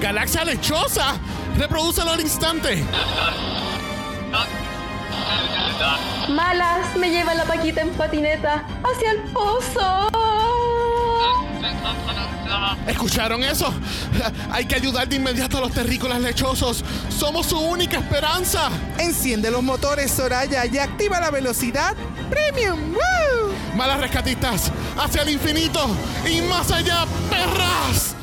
galaxia lechosa. Reprodúcelo al instante. Malas me lleva la paquita en patineta hacia el pozo. ¿Escucharon eso? Hay que ayudar de inmediato a los terrícolas lechosos. Somos su única esperanza. Enciende los motores, Soraya, y activa la velocidad premium. ¡Woo! Malas rescatistas, hacia el infinito y más allá, perras.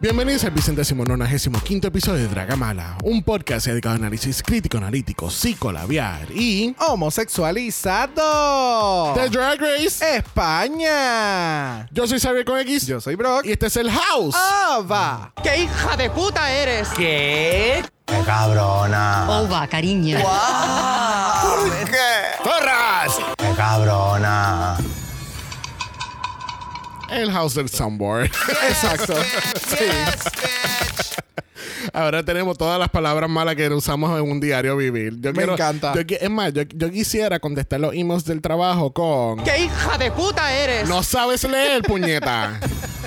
Bienvenidos al vicentésimo nonagésimo quinto episodio de Dragamala, un podcast dedicado a análisis crítico, analítico, psicolabiar y Homosexualizado. The Drag Race. España. Yo soy Xavier con X Yo soy Brock. y este es el House. Ah, va. ¡Qué hija de puta eres! ¡Qué cabrona! Ova, cariño. ¡Torras! ¡Qué cabrona! El House del Soundboard. Exacto. Sí. Ahora tenemos todas las palabras malas que usamos en un diario vivir. Yo Me encanta. yo es más, yo, yo quisiera contestar los emails del trabajo con... ¡Qué hija de puta eres! No sabes leer, puñeta.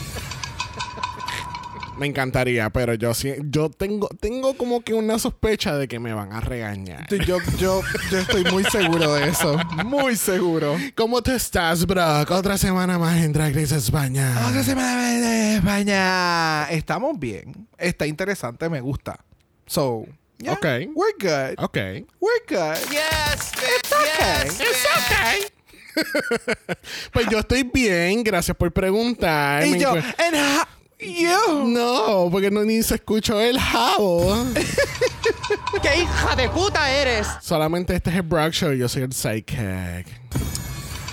Me encantaría, pero yo sí, yo tengo, tengo como que una sospecha de que me van a regañar. Yo, yo, yo estoy muy seguro de eso. Muy seguro. ¿Cómo te estás, Brock? Otra semana más en Drag Race España. Otra semana más de España. Estamos bien. Está interesante, me gusta. So, yeah, Ok. We're good. Ok. We're good. Yes, bitch, okay. yes. It's okay. pues yo estoy bien, gracias por preguntar. Y Me yo, and No, porque no ni se escuchó el jabo. ¡Qué hija de puta eres! Solamente este es el Brock Show y yo soy el Psychic.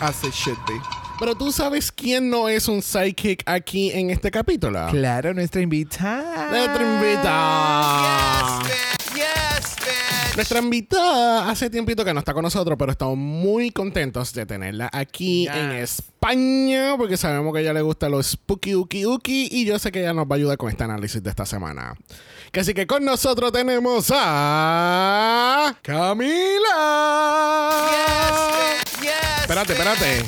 As it should be. Pero tú sabes quién no es un Psychic aquí en este capítulo. Claro, nuestra invitada. Nuestra invitada. Bitch, yes, bitch. Nuestra invitada hace tiempito que no está con nosotros, pero estamos muy contentos de tenerla aquí Yes. en España, porque sabemos que a ella le gusta los spooky uki uki y yo sé que ella nos va a ayudar con este análisis de esta semana. Que Así que con nosotros tenemos a Camila. Yes, bitch, yes. Espérate, espérate.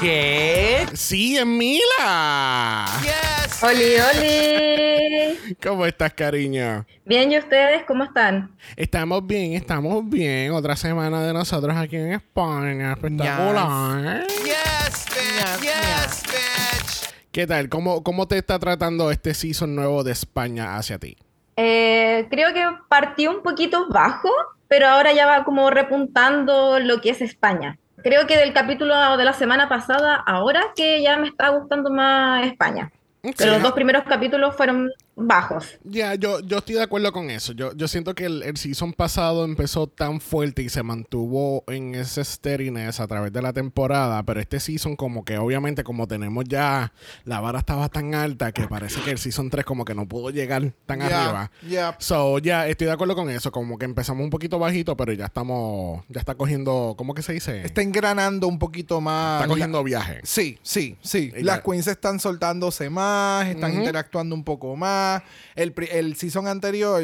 ¿Qué? Sí, es Mila. Yes. Oli, oli. ¿Cómo estás, cariño? Bien, ¿y ustedes cómo están? Estamos bien, estamos bien. Otra semana de nosotros aquí en España. Espectacular. Yes, bitch, yes, bitch. ¿Qué tal? ¿Cómo, ¿Cómo te está tratando este season nuevo de España hacia ti? Eh, creo que partió un poquito bajo, pero ahora ya va como repuntando lo que es España. Creo que del capítulo de la semana pasada, ahora que ya me está gustando más España. Pero los dos primeros capítulos fueron bajos. Ya, yo, yo estoy de acuerdo con eso. Yo, yo siento que el, el season pasado empezó tan fuerte y se mantuvo en ese steadiness a través de la temporada, pero este season como que obviamente como tenemos ya, la vara estaba tan alta que parece que el season 3 como que no pudo llegar tan Yeah, arriba. yeah. So, ya estoy de acuerdo con eso, como que empezamos un poquito bajito, pero ya estamos, ya está cogiendo, ¿cómo que se dice? Está engranando un poquito más. Está cogiendo viaje. Sí, sí, sí. Y Las ya- queens están soltándose más, están interactuando un poco más. El, season anterior,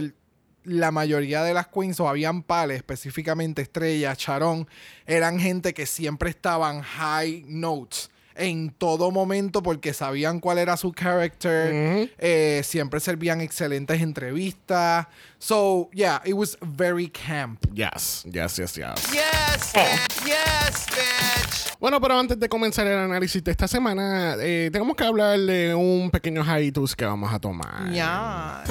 la mayoría de las queens, o habían pales, específicamente Estrella, Charón, eran gente que siempre estaban high notes. En todo momento porque sabían cuál era su character. Eh, siempre servían excelentes entrevistas. So, yeah, it was very camp. Yes, yes, yes, yes. Yes, bitch. Yes, bitch. Bueno, pero antes de comenzar el análisis de esta semana, eh, tenemos que hablar de un pequeño hiatus que vamos a tomar. Ya.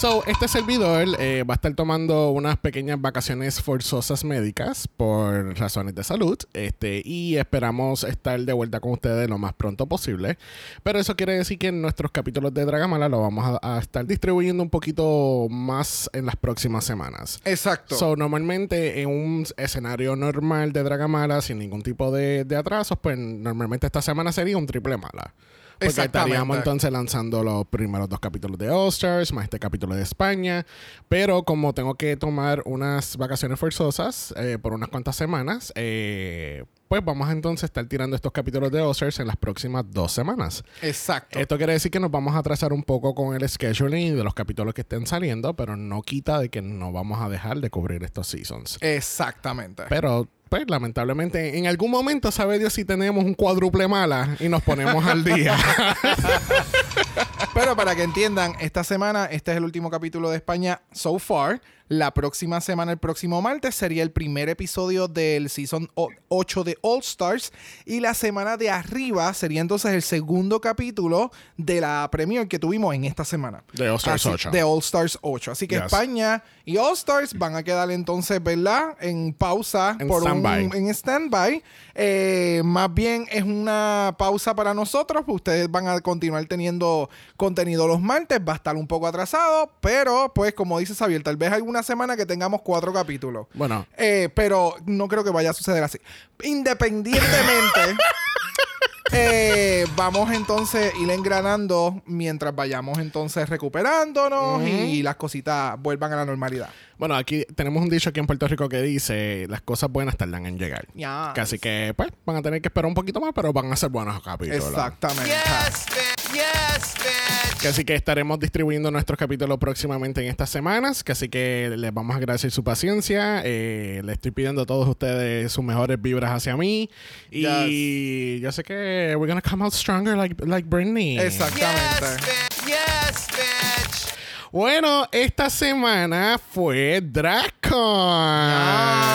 So, este servidor eh, va a estar tomando unas pequeñas vacaciones forzosas médicas por razones de salud. Este, y esperamos estar de vuelta con ustedes lo más pronto posible. Pero eso quiere decir que nuestros capítulos de Dragamala lo vamos a, a estar distribuyendo un poquito más en las próximas semanas. Exacto. So, normalmente en un escenario normal de Dragamala, sin ningún tipo de, de atrasos, pues normalmente esta semana sería un triple mala. Porque estaríamos entonces lanzando los primeros dos capítulos de All Stars, más este capítulo de España. Pero como tengo que tomar unas vacaciones forzosas eh, por unas cuantas semanas, eh, pues vamos a entonces estar tirando estos capítulos de All Stars en las próximas dos semanas. Exacto. Esto quiere decir que nos vamos a atrasar un poco con el scheduling de los capítulos que estén saliendo, pero no quita de que no vamos a dejar de cubrir estos seasons. Exactamente. Pero, pues, lamentablemente, en algún momento, sabe Dios si tenemos un cuádruple mala y nos ponemos al día. Pero para que entiendan, esta semana este es el último capítulo de España so far. La próxima semana, el próximo martes, sería el primer episodio del Season 8 de All Stars. Y la semana de arriba sería entonces el segundo capítulo de la premiere que tuvimos en esta semana. De All Stars Así- 8. De All Stars 8. Así que Yes. España y All Stars van a quedar entonces, ¿verdad? En pausa. En por un- standby. en stand-by. Eh, más bien es una pausa para nosotros. Ustedes van a continuar teniendo contenido los martes. Va a estar un poco atrasado. Pero, pues, como dice Xavier, tal vez alguna semana que tengamos cuatro capítulos. bueno, Eh, pero no creo que vaya a suceder así. Independientemente, eh, vamos entonces a ir engranando mientras vayamos entonces recuperándonos y las cositas vuelvan a la normalidad. Bueno, aquí tenemos un dicho aquí en Puerto Rico que dice: las cosas buenas tardan en llegar. Ya. Así que, pues, van a tener que esperar un poquito más, pero van a ser buenos capítulos. Exactamente. Yes, bitch. Yes, bitch. Que así que estaremos distribuyendo nuestros capítulos próximamente en estas semanas. Que así que les vamos a agradecer su paciencia. Eh, le estoy pidiendo a todos ustedes sus mejores vibras hacia mí. Y yo sé que we're gonna come out stronger like, like Britney. Yes, Exactamente. Bitch. Yes, bitch. Bueno, esta semana fue DragCon.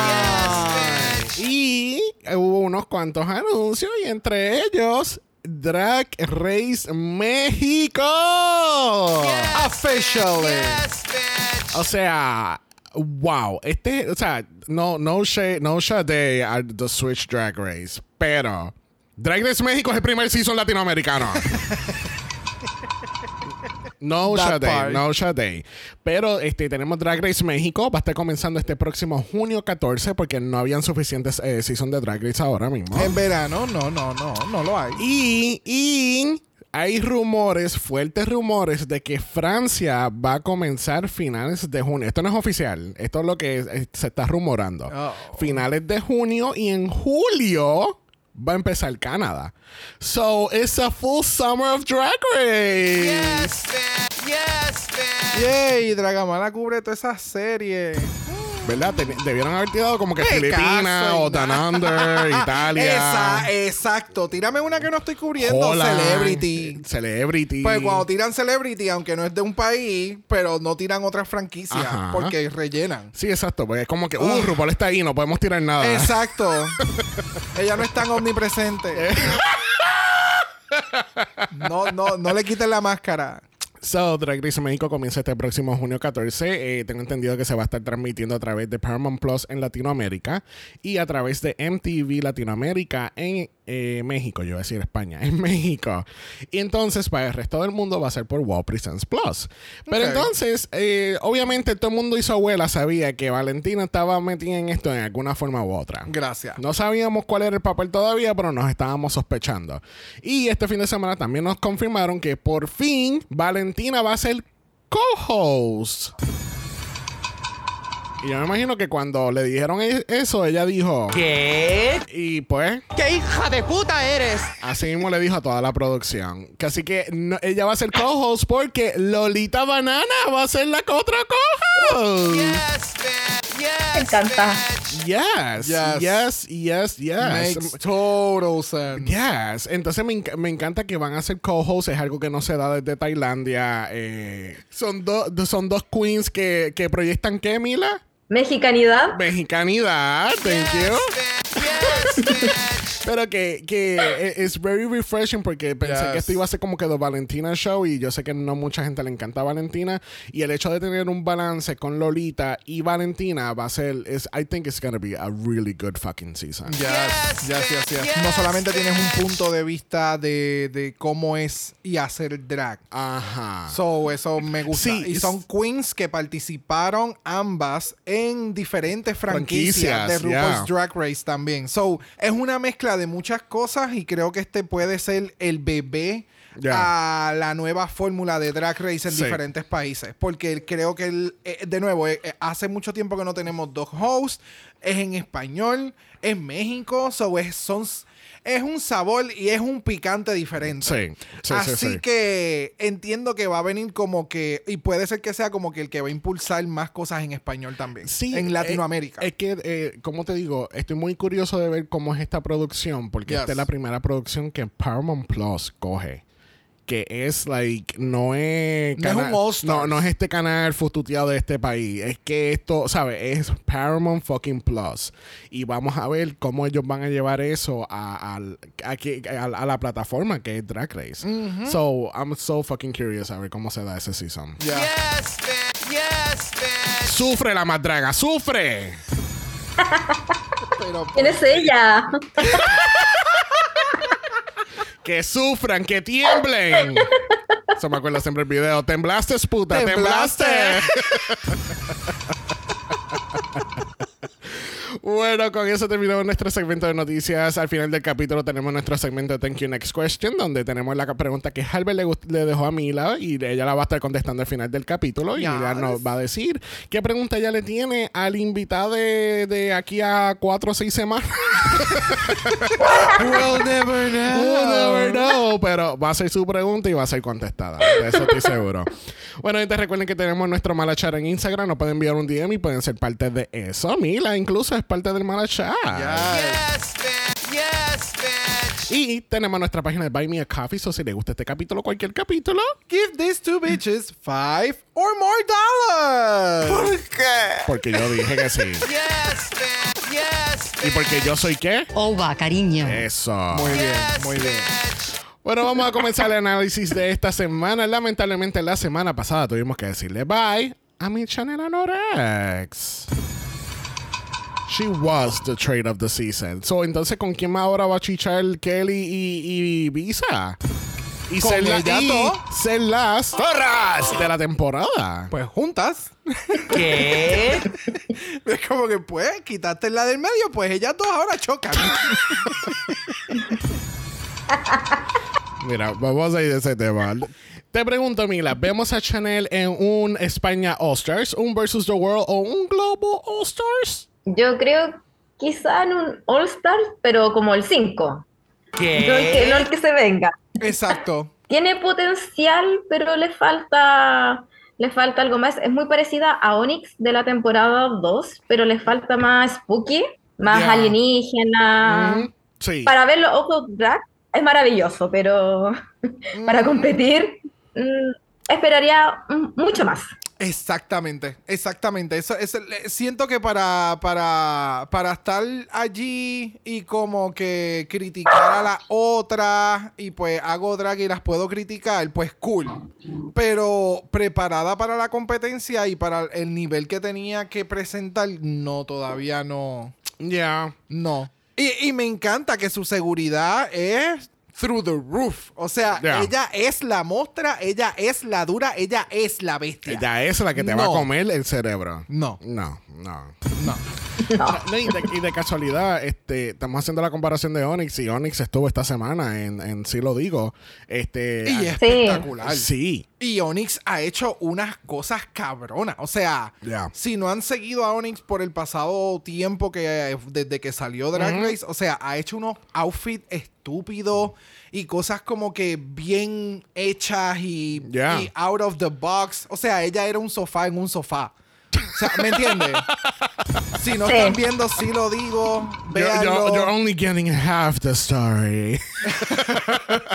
Yes, bitch. Y hubo unos cuantos anuncios y entre ellos Drag Race México. Officially. Yes, bitch. O sea, wow. Este, o sea, no, no shade, no shade a the Switch Drag Race, pero Drag Race México es el primer season latinoamericano. No shade, no shade. Pero este, tenemos Drag Race México. Va a estar comenzando este próximo junio 14 porque no habían suficientes eh, season de Drag Race ahora mismo. En verano, no, no, no, no lo hay. Y, y hay rumores, fuertes rumores, de que Francia va a comenzar finales de junio. Esto no es oficial, esto es lo que se está rumorando. Oh. Finales de junio y en julio va a empezar Canadá. So, it's a full summer of Drag Race. Yes, bitch. Yes, bitch. Yay, Dragamala cubre toda esa serie. ¿Verdad? Te- debieron haber tirado como que ¡Qué Filipinas o Down Under, Italia. Esa, exacto. Tírame una que no estoy cubriendo. Celebrity. Celebrity. Pues cuando tiran Celebrity, aunque no es de un país, pero no tiran otras franquicias Ajá. porque rellenan. Sí, exacto. Porque es como que, uh, RuPaul está ahí, no podemos tirar nada. Exacto. Ella no es tan omnipresente. no, no, no le quiten la máscara. So, Drag Race México comienza este próximo junio 14. Eh, tengo entendido que se va a estar transmitiendo a través de Paramount Plus en Latinoamérica y a través de MTV Latinoamérica en eh, México. Yo voy a decir España, en México. Y entonces, para el resto del mundo va a ser por Wow Presents Plus. Pero entonces, eh, obviamente, todo el mundo y su abuela sabía que Valentina estaba metida en esto en alguna forma u otra. Gracias. No sabíamos cuál era el papel todavía, pero nos estábamos sospechando. Y este fin de semana también nos confirmaron que por fin Valentina va a ser co-host. Y yo me imagino que cuando le dijeron e- eso, ella dijo... ¿Qué? Y pues, ¡Qué hija de puta eres! así mismo le dijo a toda la producción. Que así que no- ella va a ser co-host porque Lolita Banana va a ser la otra co-host. Yes, bitch. Me encanta. Yes, Yes. yes, yes, yes. Makes total sense. Yes, entonces me, enc- me encanta que van a ser co-hosts, es algo que no se da desde Tailandia. eh, son, dos son dos queens que, que proyectan qué, Mila? Mexicanidad. Mexicanidad, thank you. Yes. Pero que, que es very refreshing porque pensé Yes. que esto iba a ser como que The Valentina Show y yo sé que no mucha gente le encanta Valentina y el hecho de tener un balance con Lolita y Valentina va a ser, es, I think it's gonna be a really good fucking season. Yes, Yes, yes, yes, yes. yes, No solamente yes. tienes un punto de vista de, de cómo es y hacer drag. Ajá. So, eso me gusta. Sí, y son queens que participaron ambas en diferentes franquicias, Franquicias, de RuPaul's yeah. Drag Race también. So, es una mezcla de muchas cosas y creo que este puede ser el bebé Yeah. a la nueva fórmula de Drag Race en Sí. diferentes países. Porque creo que, el- eh, de nuevo, eh, eh, hace mucho tiempo que no tenemos dos hosts. Es en español, es México, so es, son, es un sabor y es un picante diferente. Sí, sí, sí, Así sí. que entiendo que va a venir como que, y puede ser que sea como que el que va a impulsar más cosas en español también. Sí, en eh, Latinoamérica. Es, que, eh, como te digo, estoy muy curioso de ver cómo es esta producción, porque Yes. esta es la primera producción que Paramount Plus coge. Que es, like, no es... No es un All Stars. no, no es este canal fututeado de este país. Es que esto, ¿sabes? Es Paramount fucking Plus. Y vamos a ver cómo ellos van a llevar eso a, al- a que- a- a la plataforma que es Drag Race. So, I'm so fucking curious a ver cómo se da ese season. Ya. Yes, bitch. Yes, bitch. ¡Sufre la madraga! ¡Sufre! Pero ¿Quién es ella? Que sufran, que tiemblen. Eso me acuerdo siempre el video. Temblaste, puta, temblaste. Temblaste. bueno, con eso terminamos nuestro segmento de noticias. Al final del capítulo tenemos nuestro segmento de Thank You Next Question, donde tenemos la pregunta que Halber le, le dejó a Mila y ella la va a estar contestando al final del capítulo. Y Yes. Mila nos va a decir qué pregunta ella le tiene al invitado de, de aquí a cuatro o seis semanas. We'll never know. We'll never know, pero va a ser su pregunta y va a ser contestada. De eso estoy seguro. Bueno, gente, recuerden que tenemos nuestro Malachar en Instagram. Nos pueden enviar un DM y pueden ser parte de eso. Mila incluso es parte del Malachar. Yes, bitch. Yes, bitch. Y tenemos nuestra página de Buy Me a Coffee. So, si le gusta este capítulo, cualquier capítulo, Give these two bitches five or more dollars. porque yo dije que sí. Yes, bitch. Yes, ¿Y porque yo soy qué? Ova, cariño. Eso. Muy bien, muy bien. Bueno, vamos a comenzar el análisis de esta semana. Lamentablemente, la semana pasada tuvimos que decirle bye a mi Chanel Anorex. She was the trade of the season. So, entonces, ¿con quién más ahora va a chichar Kelly y, y Visa? Y Con ser, la- ellas y dos. ser las zorras de la temporada. Pues juntas. ¿Qué? Es como que, pues, quitaste la del medio, pues ellas dos ahora chocan. Mira, vamos a ir de ese tema. Te pregunto, Mila, ¿vemos a Chanel en un España All Stars, un Versus the World o un Global All Stars? Yo creo quizá en un All Star, pero como el 5. No, el que, no el ¿Qué? que se venga. Exacto. Tiene potencial, pero le falta, le falta algo más. Es muy parecida a Onyx de la temporada 2, pero le falta más spooky, más Ya. alienígena. Mm, sí. Para ver los ojos drag es maravilloso, pero para competir mm, esperaría mm, mucho más. Exactamente, exactamente. Eso, eso- siento que para, para, para estar allí y como que criticar a la otra y pues hago drag y las puedo criticar, pues cool. Pero preparada para la competencia y para el nivel que tenía que presentar, no, todavía no. Ya. No. Y, y me encanta que su seguridad es through the roof. O sea, ella es la mostra, ella es la dura, ella es la bestia. Ella es la que te va a comer el cerebro. No, No, no. no. No. Y, de, y de casualidad, este, estamos haciendo la comparación de Onyx y Onyx estuvo esta semana en, en Sí lo digo. Este, Y ah, espectacular. sí. Y Onyx ha hecho unas cosas cabronas. O sea, si no han seguido a Onyx por el pasado tiempo que desde que salió Drag. Race, o sea, ha hecho unos outfits estúpidos y cosas como que bien hechas y, out of the box. O sea, ella era un sofá en un sofá. O sea, ¿me entiendes? Si no Sí. están viendo, sí lo digo. You're- you're only getting half the story.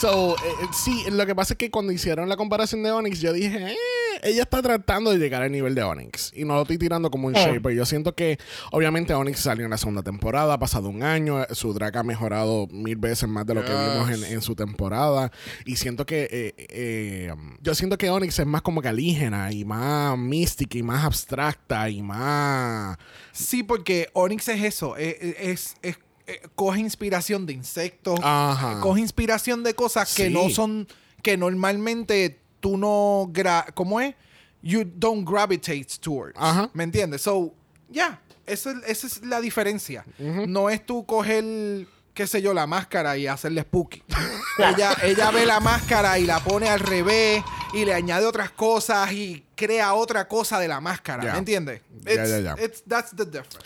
so, eh, eh, sí, lo que pasa es que cuando hicieron la comparación de Onyx, yo dije, eh, ella está tratando de llegar al nivel de Onyx. Y no lo estoy tirando como un Eh. shaper. Yo siento que, obviamente, Onyx salió en la segunda temporada, ha pasado un año, eh, su drag ha mejorado mil veces más de lo que vimos en, en su temporada. Y siento que, eh, eh, um, yo siento que Onyx es más como que alígena y más mística y más abstracta y más... Sí, porque Onyx es eso. Es, es- es- eh, coge inspiración de insectos. Ajá. Coge inspiración de cosas que no son. Que normalmente tú no. Gra ¿Cómo es? You don't gravitate towards. Ajá. ¿Me entiendes? So, ya. Esa, es- esa es la diferencia. No es tú coger, qué sé yo, la máscara y hacerle spooky. ella, ella ve la máscara y la pone al revés y le añade otras cosas y crea otra cosa de la máscara. Ya. ¿Me entiendes? Ya, It's- ya, ya. it's- that's the difference.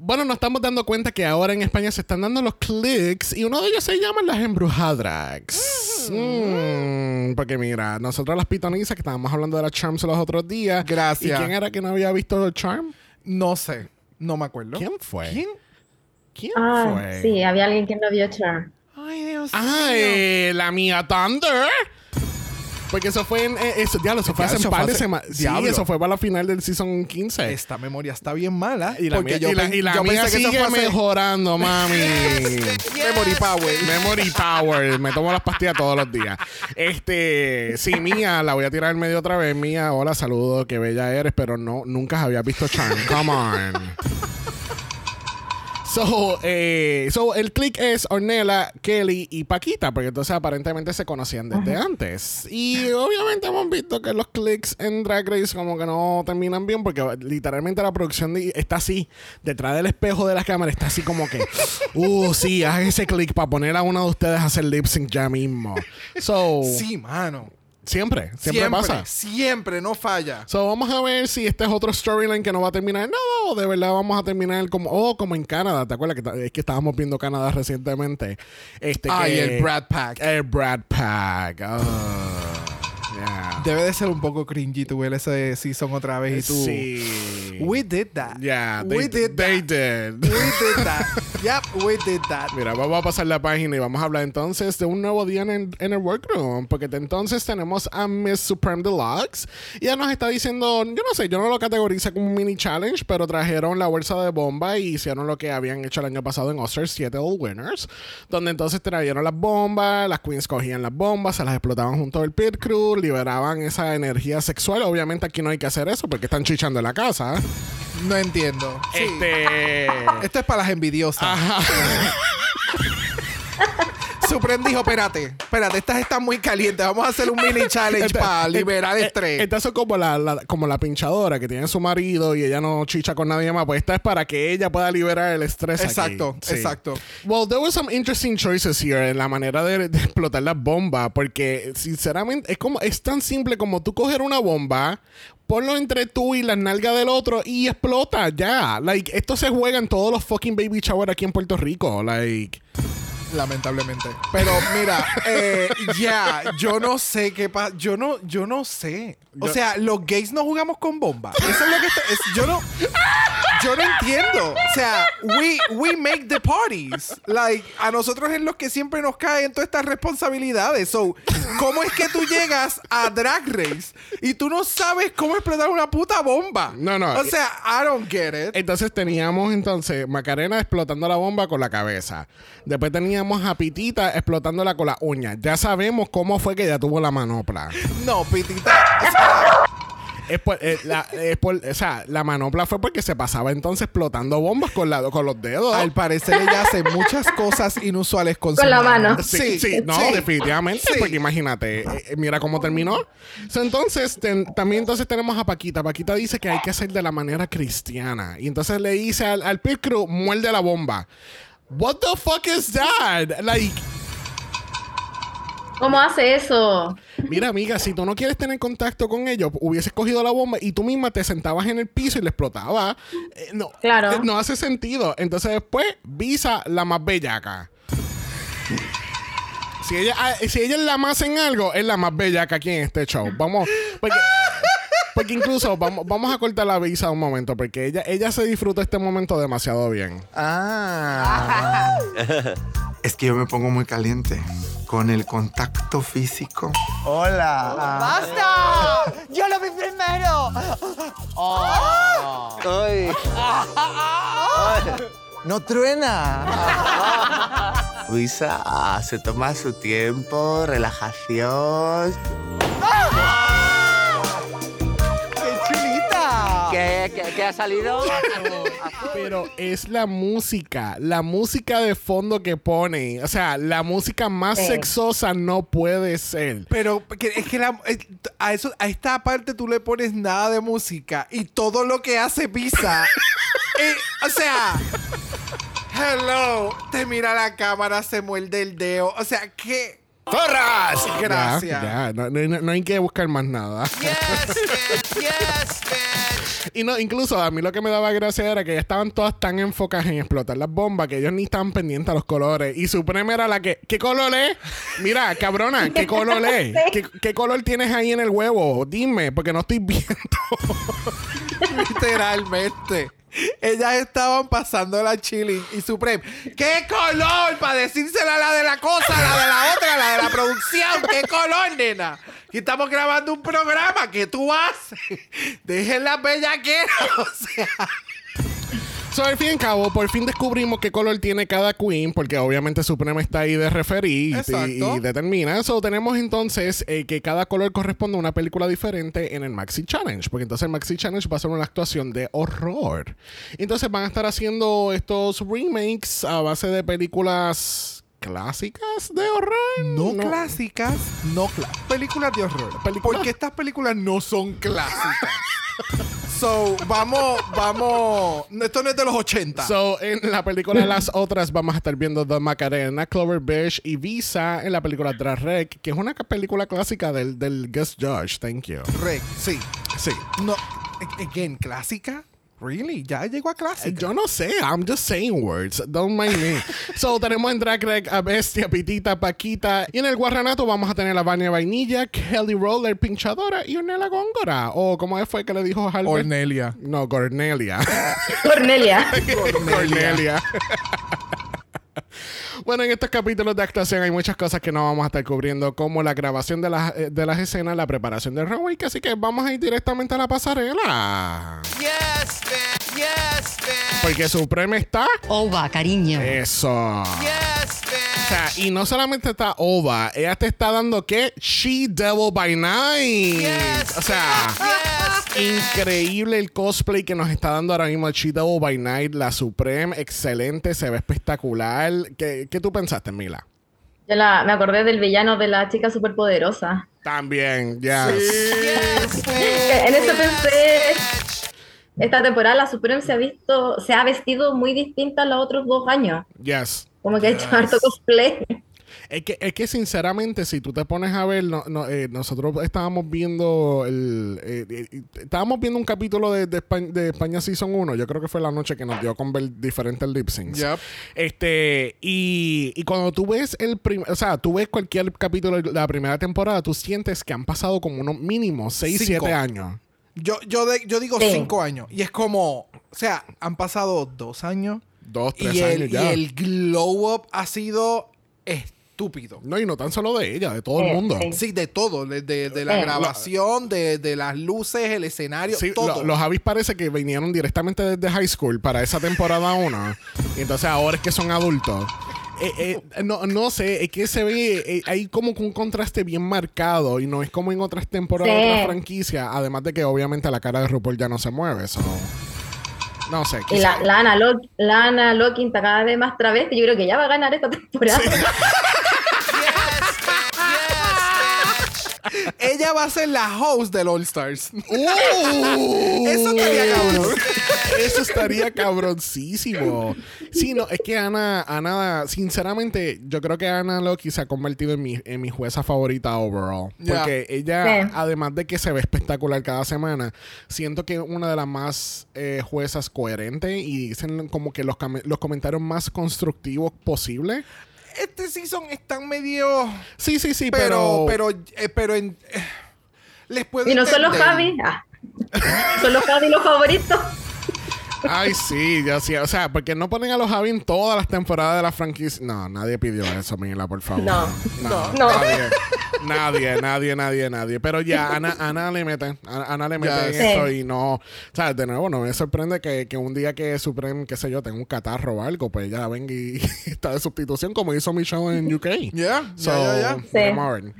Bueno, nos estamos dando cuenta que ahora en España se están dando los clics y uno de ellos se llama las embrujadrags. Mm, porque mira, nosotros las pitonizas que estábamos hablando de las charms los otros días. Gracias. ¿Y quién era que no había visto el charm? No sé. No me acuerdo. ¿Quién fue? ¿Quién? ¿Quién Ah, fue? sí, había alguien que no vio Charm. Ay, Dios Ah, eh, la mía Thunder. Porque eso fue en. eh, eso, diablo, eso fue Ya, hace eso un par fue de semanas. Sí, Diablo. eso fue para la final del season 15. Esta memoria está bien mala. y la porque mía, yo, y la, pen- y la yo mía pensé que eso sigue fue mejorando, mami. Memory Power. Memory Power. Me tomo las pastillas todos los días. Este, sí, Mía, la voy a tirar en medio otra vez. Mía, hola, saludo, qué bella eres, pero no, nunca había visto Charm. Come on. So, eh, so, el click es Ornella, Kelly y Paquita, porque entonces aparentemente se conocían desde antes. Y obviamente hemos visto que los clicks en Drag Race como que no terminan bien, porque literalmente la producción está así, detrás del espejo de la cámara, está así como que, uh, sí, haz ese click para poner a uno de ustedes a hacer lip sync ya mismo. So, Sí, mano. Siempre, siempre, pasa. Siempre, no falla. So, vamos a ver si este es otro storyline que no va a terminar en nada o de verdad vamos a terminar como, oh, como en Canadá. ¿Te acuerdas que es que estábamos viendo Canadá recientemente? Este Ay, el Brad Pack. El Brad Pack. Oh, yeah. Debe de ser un poco cringy tu ver ese season otra vez y tú. Sí. We did that. Yeah, they, we did they that. did. We did that. yep, we did that. Mira, vamos a pasar la página y vamos a hablar entonces de un nuevo día en el, en el workroom. Porque entonces tenemos a Miss Supreme Deluxe. Y ella nos está diciendo, yo no sé, yo no lo categorizo como un mini challenge, pero trajeron la bolsa de bomba y hicieron lo que habían hecho el año pasado en Oscars 7 All Winners. Donde entonces trajeron las bombas, las queens cogían las bombas, se las explotaban junto al pit crew, liberaban esa energía sexual. Obviamente aquí no hay que hacer eso porque están chichando en la casa. No entiendo. Sí. Este. Esto es para las envidiosas. Ajá. Supreme dijo, espérate, espérate, estas están muy calientes. Vamos a hacer un mini challenge Esta- para eh, liberar eh, estrés. Estas son como la, la- como la pinchadora que tiene su marido y ella no chicha con nadie más. Pues esta es para que ella pueda liberar el estrés. aquí. Exacto, Sí. exacto. Well, there were some interesting choices here en la manera de, de explotar las bombas. Porque, sinceramente, es como es tan simple como tú coger una bomba, ponlo entre tú y las nalgas del otro y explota ya. Like, esto se juega en todos los fucking baby shower aquí en Puerto Rico. Like. Lamentablemente. Pero mira, eh, ya, yo no sé qué pasa. Yo no, yo no sé. O Yo- sea, los gays no jugamos con bombas. Eso es lo que está- es- yo no. Yo no entiendo. O sea, we, we make the parties. Like, a nosotros es los que siempre nos caen todas estas responsabilidades. So, ¿cómo es que tú llegas a Drag Race y tú no sabes cómo explotar una puta bomba? No, no. O sea, I don't get it. Entonces teníamos entonces Macarena explotando la bomba con la cabeza. Después teníamos a Pitita explotándola con la uña. Ya sabemos cómo fue que ella tuvo la manopla. No, pitita. o sea, Es por, eh, la, es por- o sea, la manopla fue porque se pasaba entonces explotando bombas con, la, con los dedos. Al parecer ella hace muchas cosas inusuales con, Con su la mano. Sí, sí, no, sí. definitivamente, Sí. porque imagínate, eh, eh, mira cómo terminó. So, entonces, ten- también entonces tenemos a Paquita. Paquita dice que hay que hacer de la manera cristiana. Y entonces le dice al, al pit crew, muerde la bomba. What the fuck is that? Like, ¿Cómo hace eso? mira, amiga, si tú no quieres tener contacto con ellos, hubieses cogido la bomba y tú misma te sentabas en el piso y le explotaba. Eh, no, Claro. eh, no hace sentido. Entonces después, Visa la más bellaca. Si ella, ah, si ella es la más en algo, es la más bellaca aquí en este show. Vamos, porque Porque incluso vamos, vamos a cortar la visa un momento, porque ella, ella se disfruta este momento demasiado bien. Ah. es que yo me pongo muy caliente con el contacto físico. Hola. ¡Basta! ¡Yo lo vi primero! Oh. Ay. Ay. No truena. Luisa ah, se toma su tiempo, relajación. ¡Qué ¿Qué, qué, qué ha salido? Pero es la música, la música de fondo que pone. O sea, la música más Sí. sexosa no puede ser. Pero que- es que la- eh, a, eso, a esta parte tú le pones nada de música y todo lo que hace Pisa. eh, o sea, hello, te mira la cámara, se muerde el dedo. O sea, que. ¡Zorras! Gracias. Ya, ya, no, no- no hay que buscar más nada. Yes, bitch. Yes, bitch. Y no, incluso a mí lo que me daba gracia era que ya estaban todas tan enfocadas en explotar las bombas que ellos ni estaban pendientes a los colores. Y Supreme era la que, ¿qué color es? Mira, cabrona, ¿qué color es? ¿Qué, qué color tienes ahí en el huevo? Dime, porque no estoy viendo. Literalmente. Ellas estaban pasando la chilling y Supreme. ¿Qué color? Para decírsela a la de la cosa, la de la otra, la de la producción. ¿Qué color, nena? Aquí estamos grabando un programa. ¿Qué tú haces? Dejen las bellaqueras. O sea. So, al fin y al cabo, por fin descubrimos qué color tiene cada queen, porque obviamente Supreme está ahí de referir y, y determina. So, tenemos entonces eh, que cada color corresponde a una película diferente en el Maxi Challenge, porque entonces el Maxi Challenge va a ser una actuación de horror. Entonces van a estar haciendo estos remakes a base de películas clásicas de horror. No, clásicas, no clásicas. Películas de horror. Películas- Porque estas películas no son clásicas. so, vamos, vamos. Esto no es de los 80. So, en la película Las Otras vamos a estar viendo The Macarena, Clover Beach y Visa en la película Drag Rec, que es una película clásica del, del Guest Judge. Thank you. Rec, sí. Sí. No, again, ¿clásica? Really? Ya llegó a clásica. Eh, Yo no sé, I'm just saying words. Don't mind me. so, tenemos en Drag Rec a Bestia, Pitita, Paquita. Y en el Guarranato vamos a tener a Vania Vainilla, Kelly Roller, Pinchadora y Ornella Góngora. O como fue que le dijo Albert. Ornelia. no, Cornelia. Cornelia. Cornelia. Bueno, en estos capítulos de actuación hay muchas cosas que no vamos a estar cubriendo, como la grabación de las, eh, de las escenas, la preparación del runway, así que vamos a ir directamente a la pasarela. Yes, bitch. Yes, bitch. Porque Supreme está... Ova, cariño. Eso. Yes, O bitch. sea, y no solamente está Ova, ella te está dando que She Devil by Night. Yes, o sea, Yes. Increíble el cosplay que nos está dando ahora mismo She Devil by Night, la Supreme, excelente, se ve espectacular. ¿Qué, qué tú pensaste, Mila? Yo la, me acordé del villano de la chica superpoderosa. También, yes. Yes. En eso pensé. Esta temporada la Supreme se ha visto, se ha vestido muy distinta a los otros dos años. Yes. Como que ha hecho harto cosplay. Es que, es que sinceramente, si tú te pones a ver, no, no, eh, nosotros estábamos viendo el eh, eh, estábamos viendo un capítulo de, de España, de España Season 1. Yo creo que fue la noche que nos dio con ver diferentes lip syncs. Yep. Este, y, y cuando tú ves el primer, o sea, tú ves cualquier capítulo de la primera temporada, tú sientes que han pasado como unos mínimo 6, Cinco. 7 años. Yo, yo, de- yo digo Sí. cinco años. Y es como, o sea, han pasado dos años. Dos, tres y años el, ya. y el glow up ha sido estúpido. No, y no tan solo de ella, de todo el Eh, mundo. sí. Sí, de todo. De, de- de la Eh. grabación, de, de las luces, el escenario, Sí, todo. lo- los Avis parece que vinieron directamente desde high school para esa temporada 1. y entonces ahora es que son adultos. Eh, eh, no, no sé, es que se ve, eh, hay como que un contraste bien marcado y no es como en otras temporadas de Sí. otras franquicias, además de que obviamente la cara de RuPaul ya no se mueve, so, no sé. Y la, quizá- la Ana Lo- la Ana Lokin está cada vez más travesti. Yo creo que ya va a ganar esta temporada. Ella va a ser la host del All Stars. ¡Uh! Eso estaría cabrón. Eso estaría cabroncísimo. Sí, no, es que Ana, Ana, sinceramente, yo creo que Ana Loki se ha convertido en mi, en mi jueza favorita overall. Porque ella, Sí. además de que se ve espectacular cada semana, siento que es una de las más eh, juezas coherentes y dicen como que los, los comentarios más constructivos posibles. Este season están medio. Sí, sí, sí, Pero, pero. pero, eh, pero en. eh, les puedo y no solo entender. Javi. Ah, Son los Javi los favoritos. Ay, sí, yo sí. O sea, porque no ponen a los Javi en todas las temporadas de la franquicia. No, nadie pidió eso, Mila, por favor. No, no. no. Nadie, nadie, nadie, nadie, nadie. Pero ya, Ana, Ana le mete. Ana, Ana le mete en esto y no. O sea, de nuevo, no me sorprende que, que un día que Supreme, qué sé yo, tenga un catarro o algo, pues ya venga y está de sustitución, como hizo Michelle en UK. Yeah, So, yeah, yeah, yeah.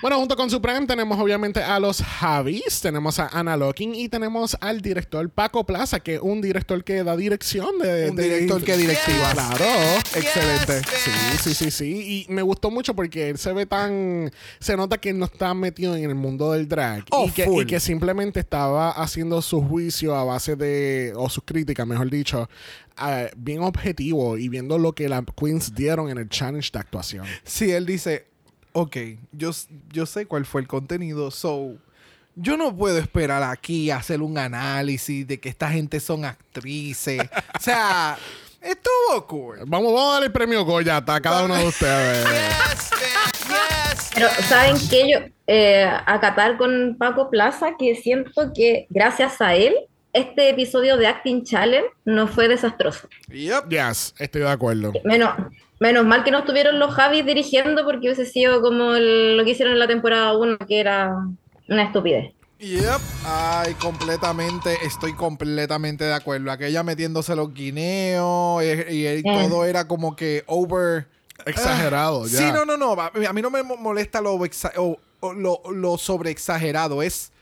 Bueno, junto con Supreme tenemos obviamente a los Javis, tenemos a Ana Locking y tenemos al director Paco Plaza, que es un director que da dirección de... Un de- director que directiva. Claro. Excelente. Sí, sí, sí, sí. Y me gustó mucho porque él se ve tan... Se nota que él no está metido en el mundo del drag. Oh, y, que, full. y que simplemente estaba haciendo su juicio a base de... O sus críticas, mejor dicho. eh, bien objetivo y viendo lo que las queens dieron en el challenge de actuación. Sí, él dice, ok, yo, yo sé cuál fue el contenido, so yo no puedo esperar aquí a hacer un análisis de que esta gente son actrices. o sea, estuvo cool. Vamos, vamos a darle el premio Goya a cada uno de ustedes. Yes, Pero, ¿saben qué? Yo, eh, acatar con Paco Plaza, que siento que gracias a él, este episodio de Acting Challenge no fue desastroso. Yep. Yes, estoy de acuerdo. Menos, menos mal que no estuvieron los Javis dirigiendo porque hubiese sido como el- lo que hicieron en la temporada 1, que era una estupidez. Yep. Ay, completamente, estoy completamente de acuerdo. Aquella metiéndose los guineos y, y- y todo era como que over... Exagerado, ya. Sí, no, no, no. A a mí no me mo- molesta lo, exa- o- o lo, lo sobreexagerado. Es.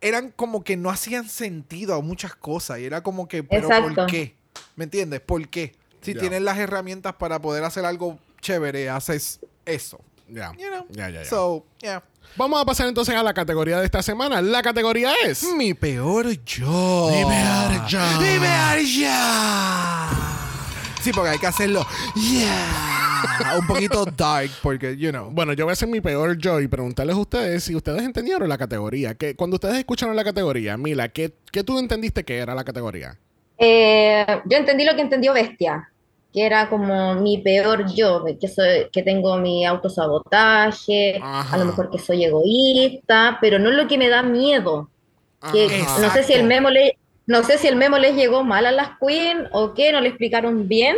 Eran como que no hacían sentido a muchas cosas. Y era como que, ¿pero Exacto. por qué? ¿Me entiendes? ¿Por qué? Si Ya. tienes las herramientas para poder hacer algo chévere, haces eso. Ya, You know? ya, ya, ya. So, yeah. Vamos a pasar entonces a la categoría de esta semana. La categoría es... Mi peor yo. Mi peor yo. Mi peor yo. Sí, porque hay que hacerlo. Yeah. Un poquito dark, porque, you know. Bueno, yo voy a ser mi peor yo y preguntarles a ustedes si ustedes entendieron la categoría. Que cuando ustedes escucharon la categoría, Mila, ¿qué, qué tú entendiste que era la categoría? Eh, yo entendí lo que entendió Bestia, que era como mi peor yo, que, soy, que tengo mi autosabotaje, Ajá. a lo mejor que soy egoísta, pero no es lo que me da miedo. Que no sé si el memo le, no sé si el memo les llegó mal a las Queen o qué, no le explicaron bien,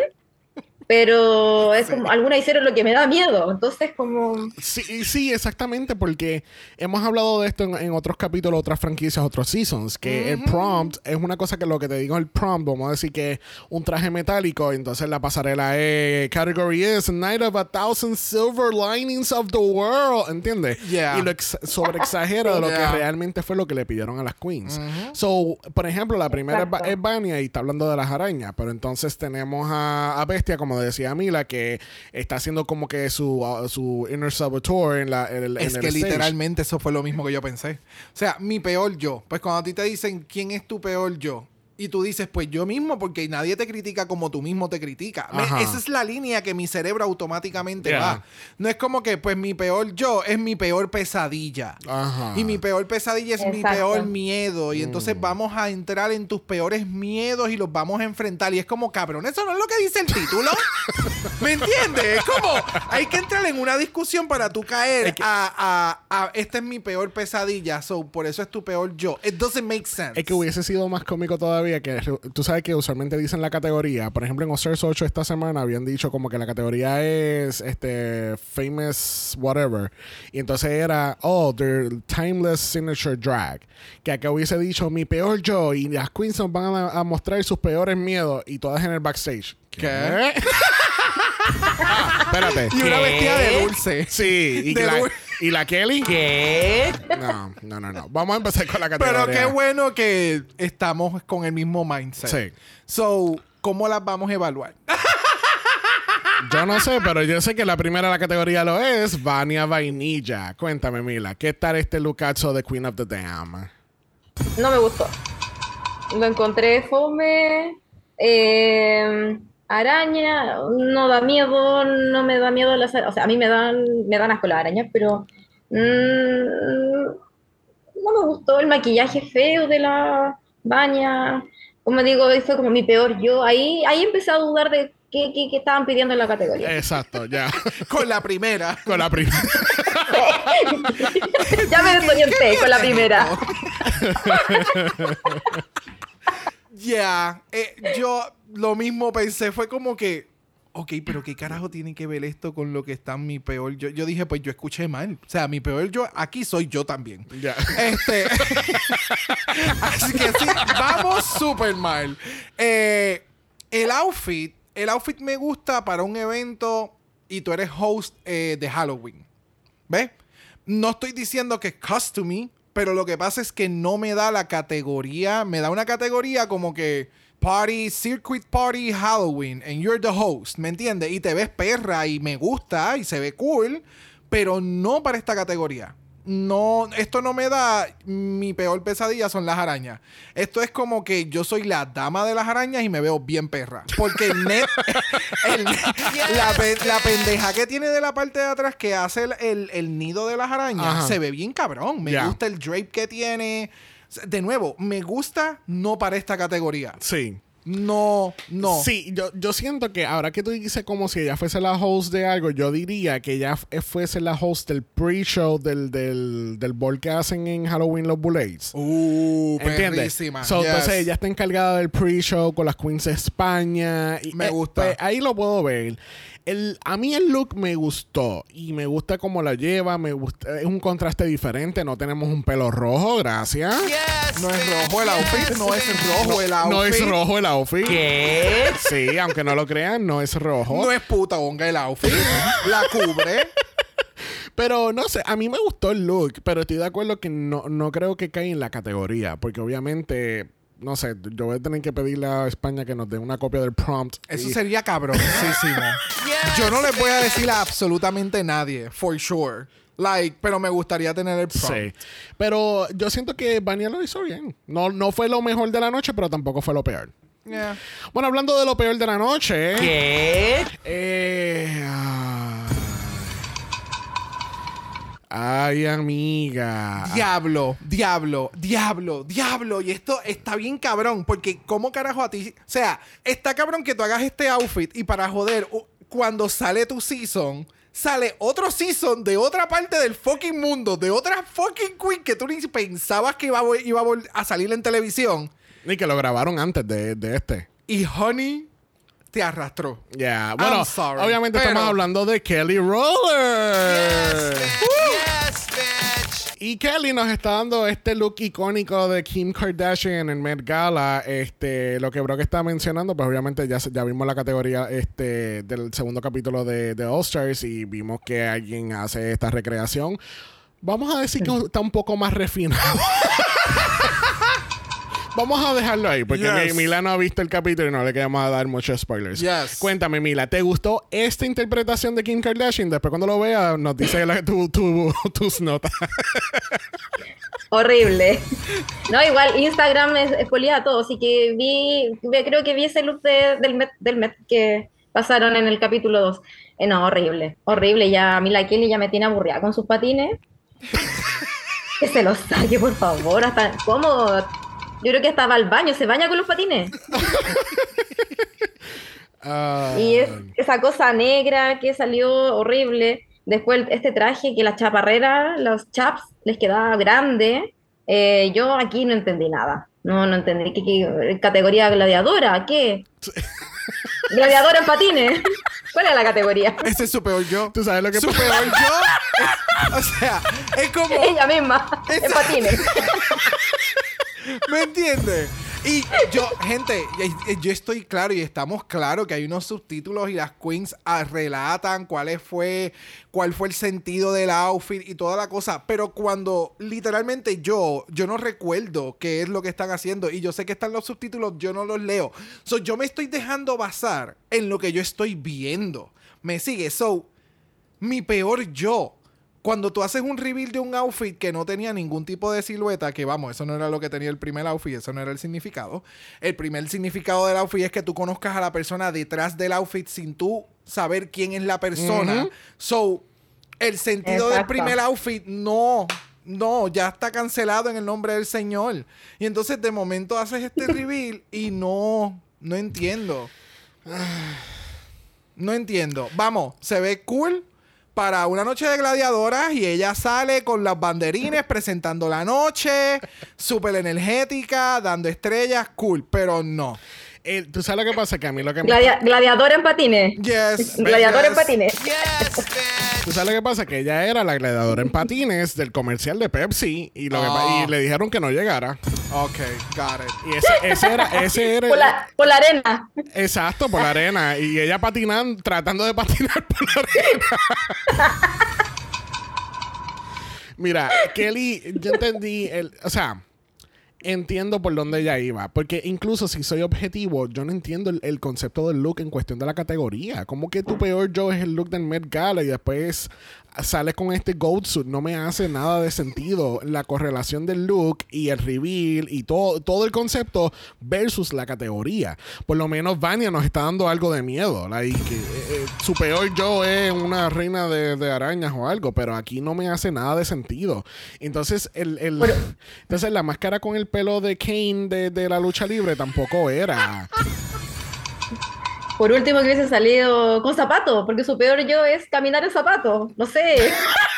pero es como algunas hicieron lo que me da miedo, entonces como Sí, sí, exactamente, porque hemos hablado de esto en, en otros capítulos, otras franquicias, otros seasons, que el prompt es una cosa que lo que te digo el prompt, vamos a decir que un traje metálico, entonces la pasarela es category is Night of a Thousand Silver Linings of the World, ¿entiendes? Yeah. Y lo ex- sobreexagera de lo Yeah. que realmente fue lo que le pidieron a las queens. So, por ejemplo, la primera Exacto. es Vania y está hablando de las arañas, pero entonces tenemos a, a Bestia, como decía Mila, que está haciendo como que su, uh, su inner saboteur en la en el, Es en que el stage. literalmente eso fue lo mismo que yo pensé. O sea, mi peor yo. Pues cuando a ti te dicen quién es tu peor yo. Y tú dices, pues yo mismo, porque nadie te critica como tú mismo te critica. Ajá. esa es la línea que mi cerebro automáticamente Yeah. va. No es como que, pues mi peor yo es mi peor pesadilla. Ajá. Y mi peor pesadilla es mi peor miedo. Y Mm. entonces vamos a entrar en tus peores miedos y los vamos a enfrentar. Y es como, cabrón, eso no es lo que dice el título. ¿Me entiendes? Es como, hay que entrar en una discusión para tú caer a, a, a, esta es mi peor pesadilla. So, por eso es tu peor yo. It doesn't make sense. Es que hubiese sido más cómico todavía que tú sabes que usualmente dicen la categoría. Por ejemplo, en Oscars 8 esta semana habían dicho como que la categoría es este famous whatever. Y entonces era, oh, their timeless signature drag. Que acá hubiese dicho mi peor yo y las queens van a, a mostrar sus peores miedos y todas en el backstage. ¿Qué? Ah, espérate. Y una vestida de dulce. Sí, y, De la, dul- y la Kelly. ¿Qué? No, no, no, no. Vamos a empezar con la categoría. Pero qué bueno que estamos con el mismo mindset. Sí. So, ¿cómo las vamos a evaluar? Yo no sé, pero yo sé que la primera de la categoría lo es Vania Vainilla. Cuéntame, Mila, ¿qué tal este lucazo de Queen of the Dam? no me gustó. Lo encontré fome. eh, araña, no da miedo, no me da miedo las arañas. O sea, a mí me dan, me dan asco las arañas, pero mm, no me gustó el maquillaje feo de la baña. Como digo, fue como mi peor yo. Ahí, ahí empecé a dudar de qué, qué- qué estaban pidiendo en la categoría. Exacto, ya. Con la primera. Con la primera. ya me desorienté con la primera. Ya, eh, yo lo mismo pensé, fue como que, ok, pero ¿qué carajo tiene que ver esto con lo que está en mi peor yo? Yo dije, pues yo escuché mal. O sea, mi peor yo, aquí soy yo también. Ya. Este. Así que sí, vamos súper mal. Eh, el outfit, el outfit me gusta para un evento y tú eres host eh, de Halloween. ¿Ves? No estoy diciendo que es custom pero lo que pasa es que no me da la categoría, me da una categoría como que Party, Circuit Party Halloween, and you're the host, ¿me entiendes? Y te ves perra y me gusta y se ve cool, pero no para esta categoría. No, esto no me da. Mi peor pesadilla son las arañas. Esto es como que yo soy la dama de las arañas y me veo bien perra. Porque el net, el- la, pe- la pendeja que tiene de la parte de atrás que hace el, el- el nido de las arañas Ajá. se ve bien cabrón. Me gusta el drape que tiene. De nuevo, me gusta no para esta categoría. Sí. No, no. Sí, yo, yo siento que ahora que tú dices como si ella fuese la host de algo, yo diría que ella f- fuese la host del pre-show del, del, del ball que hacen en Halloween los Bullets. Uh, ¿Entiendes? perrísima. So, Yes. Entonces ella está encargada del pre-show con las Queens de España. Y, Me eh, gusta. pues, ahí lo puedo ver. El, a mí el look me gustó y me gusta cómo la lleva, me gusta, es un contraste diferente, no tenemos un pelo rojo, gracias. Yes. No es rojo el outfit, no es rojo el outfit. No es rojo el outfit. ¿Qué? Sí, aunque no lo crean, no es rojo. No es puta onga el outfit. la cubre. Pero no sé, a mí me gustó el look, pero estoy de acuerdo que no, no creo que cae en la categoría, porque obviamente, no sé, yo voy a tener que pedirle a España que nos dé una copia del prompt. Eso y- sería cabroncísimo. Yo no les voy a decir a absolutamente nadie, for sure. Like, pero me gustaría tener el prompt. Sí. Pero yo siento que Vania lo hizo bien. No, no fue lo mejor de la noche, pero tampoco fue lo peor. Yeah. Bueno, hablando de lo peor de la noche. ¿Qué? Eh, ah. Ay, amiga. Diablo, diablo, diablo, diablo. Y esto está bien cabrón, porque ¿cómo carajo a ti? O sea, está cabrón que tú hagas este outfit y para joder, cuando sale tu season, sale otro season de otra parte del fucking mundo, de otra fucking queen que tú ni pensabas que iba a, iba a salir en televisión. Y que lo grabaron antes de, de este. Y Honey te arrastró. Ya, bueno, I'm sorry, obviamente pero- estamos hablando de Kelly Roller. Yes. Y Kelly nos está dando este look icónico de Kim Kardashian en el Met Gala. Este, lo que Brock está mencionando, pues obviamente ya, ya vimos la categoría este, del segundo capítulo de, de All Stars y vimos que alguien hace esta recreación. Vamos a decir que está un poco más refinado. Vamos a dejarlo ahí, porque Yes. mi- Mila no ha visto el capítulo y no le queremos dar muchos spoilers. Yes. Cuéntame, Mila, ¿te gustó esta interpretación de Kim Kardashian? Después cuando lo veas, nos dice la- tu- tu- tus notas. Horrible. No, igual Instagram es, espoliaba todo, así que vi, creo que vi ese look de- del, Met, del Met que pasaron en el capítulo 2. Eh, no, horrible, horrible. Ya a mí la Kelly ya me tiene aburrida con sus patines. que se los saque, por favor. Hasta, ¿Cómo? Yo creo que hasta va al baño, se baña con los patines. Ah, Y es esa cosa negra que salió horrible. Después este traje que la chaparrera, los chaps, les quedaba grande. Eh, yo aquí no entendí nada. No, no entendí. ¿Qué, qué- categoría gladiadora? ¿Qué? gladiadora en patines. ¿Cuál es la categoría? Ese es su peor yo. ¿Tú sabes lo que Su pasa? peor yo. o sea, es como. Ella misma, en Esa- patines. ¿Me entiendes? Y yo, gente, yo estoy claro y estamos claros que hay unos subtítulos y las queens relatan cuál fue, cuál fue el sentido del outfit y toda la cosa. Pero cuando literalmente yo, yo no recuerdo qué es lo que están haciendo y yo sé que están los subtítulos, yo no los leo. So, yo me estoy dejando basar en lo que yo estoy viendo. ¿Me sigue? So, mi peor yo. Cuando tú haces un reveal de un outfit que no tenía ningún tipo de silueta, que vamos, eso no era lo que tenía el primer outfit, eso no era el significado. El primer significado del outfit es que tú conozcas a la persona detrás del outfit sin tú saber quién es la persona. So, el sentido del primer outfit no, no, ya está cancelado en el nombre del Señor. Y entonces de momento haces este reveal y no, no entiendo. No entiendo. Vamos, se ve cool, para una noche de gladiadoras y ella sale con las banderines presentando la noche, súper energética, dando estrellas, cool, pero no. Eh, ¿Tú sabes lo que pasa? Que a mí lo que me... Gladia- gladiador en patines. Yes. Gladiador en patines. Yes, bitch. ¿Tú sabes lo que pasa? Que ella era la gladiadora en patines del comercial de Pepsi y, lo que y le dijeron que no llegara. Ok, got it. Y ese, ese era... Ese era Por la, por la arena. Exacto, por la arena. Y ella patinando, tratando de patinar por la arena. Mira, Kelly, yo entendí el. O sea, entiendo por dónde ella iba. Porque incluso si soy objetivo, yo no entiendo el, concepto del look en cuestión de la categoría. Como que tu peor yo es el look del Met Gala y después sales con este gold suit. No me hace nada de sentido la correlación del look y el reveal y todo, todo el concepto versus la categoría. Por lo menos Vania nos está dando algo de miedo. Like, eh, eh, su peor yo es una reina de, de arañas o algo, pero aquí no me hace nada de sentido. Entonces, el, el- entonces la máscara con el pelo de Kane de, de la lucha libre tampoco era. Por último, que hubiese salido con zapato, porque su peor yo es caminar en zapato. No sé.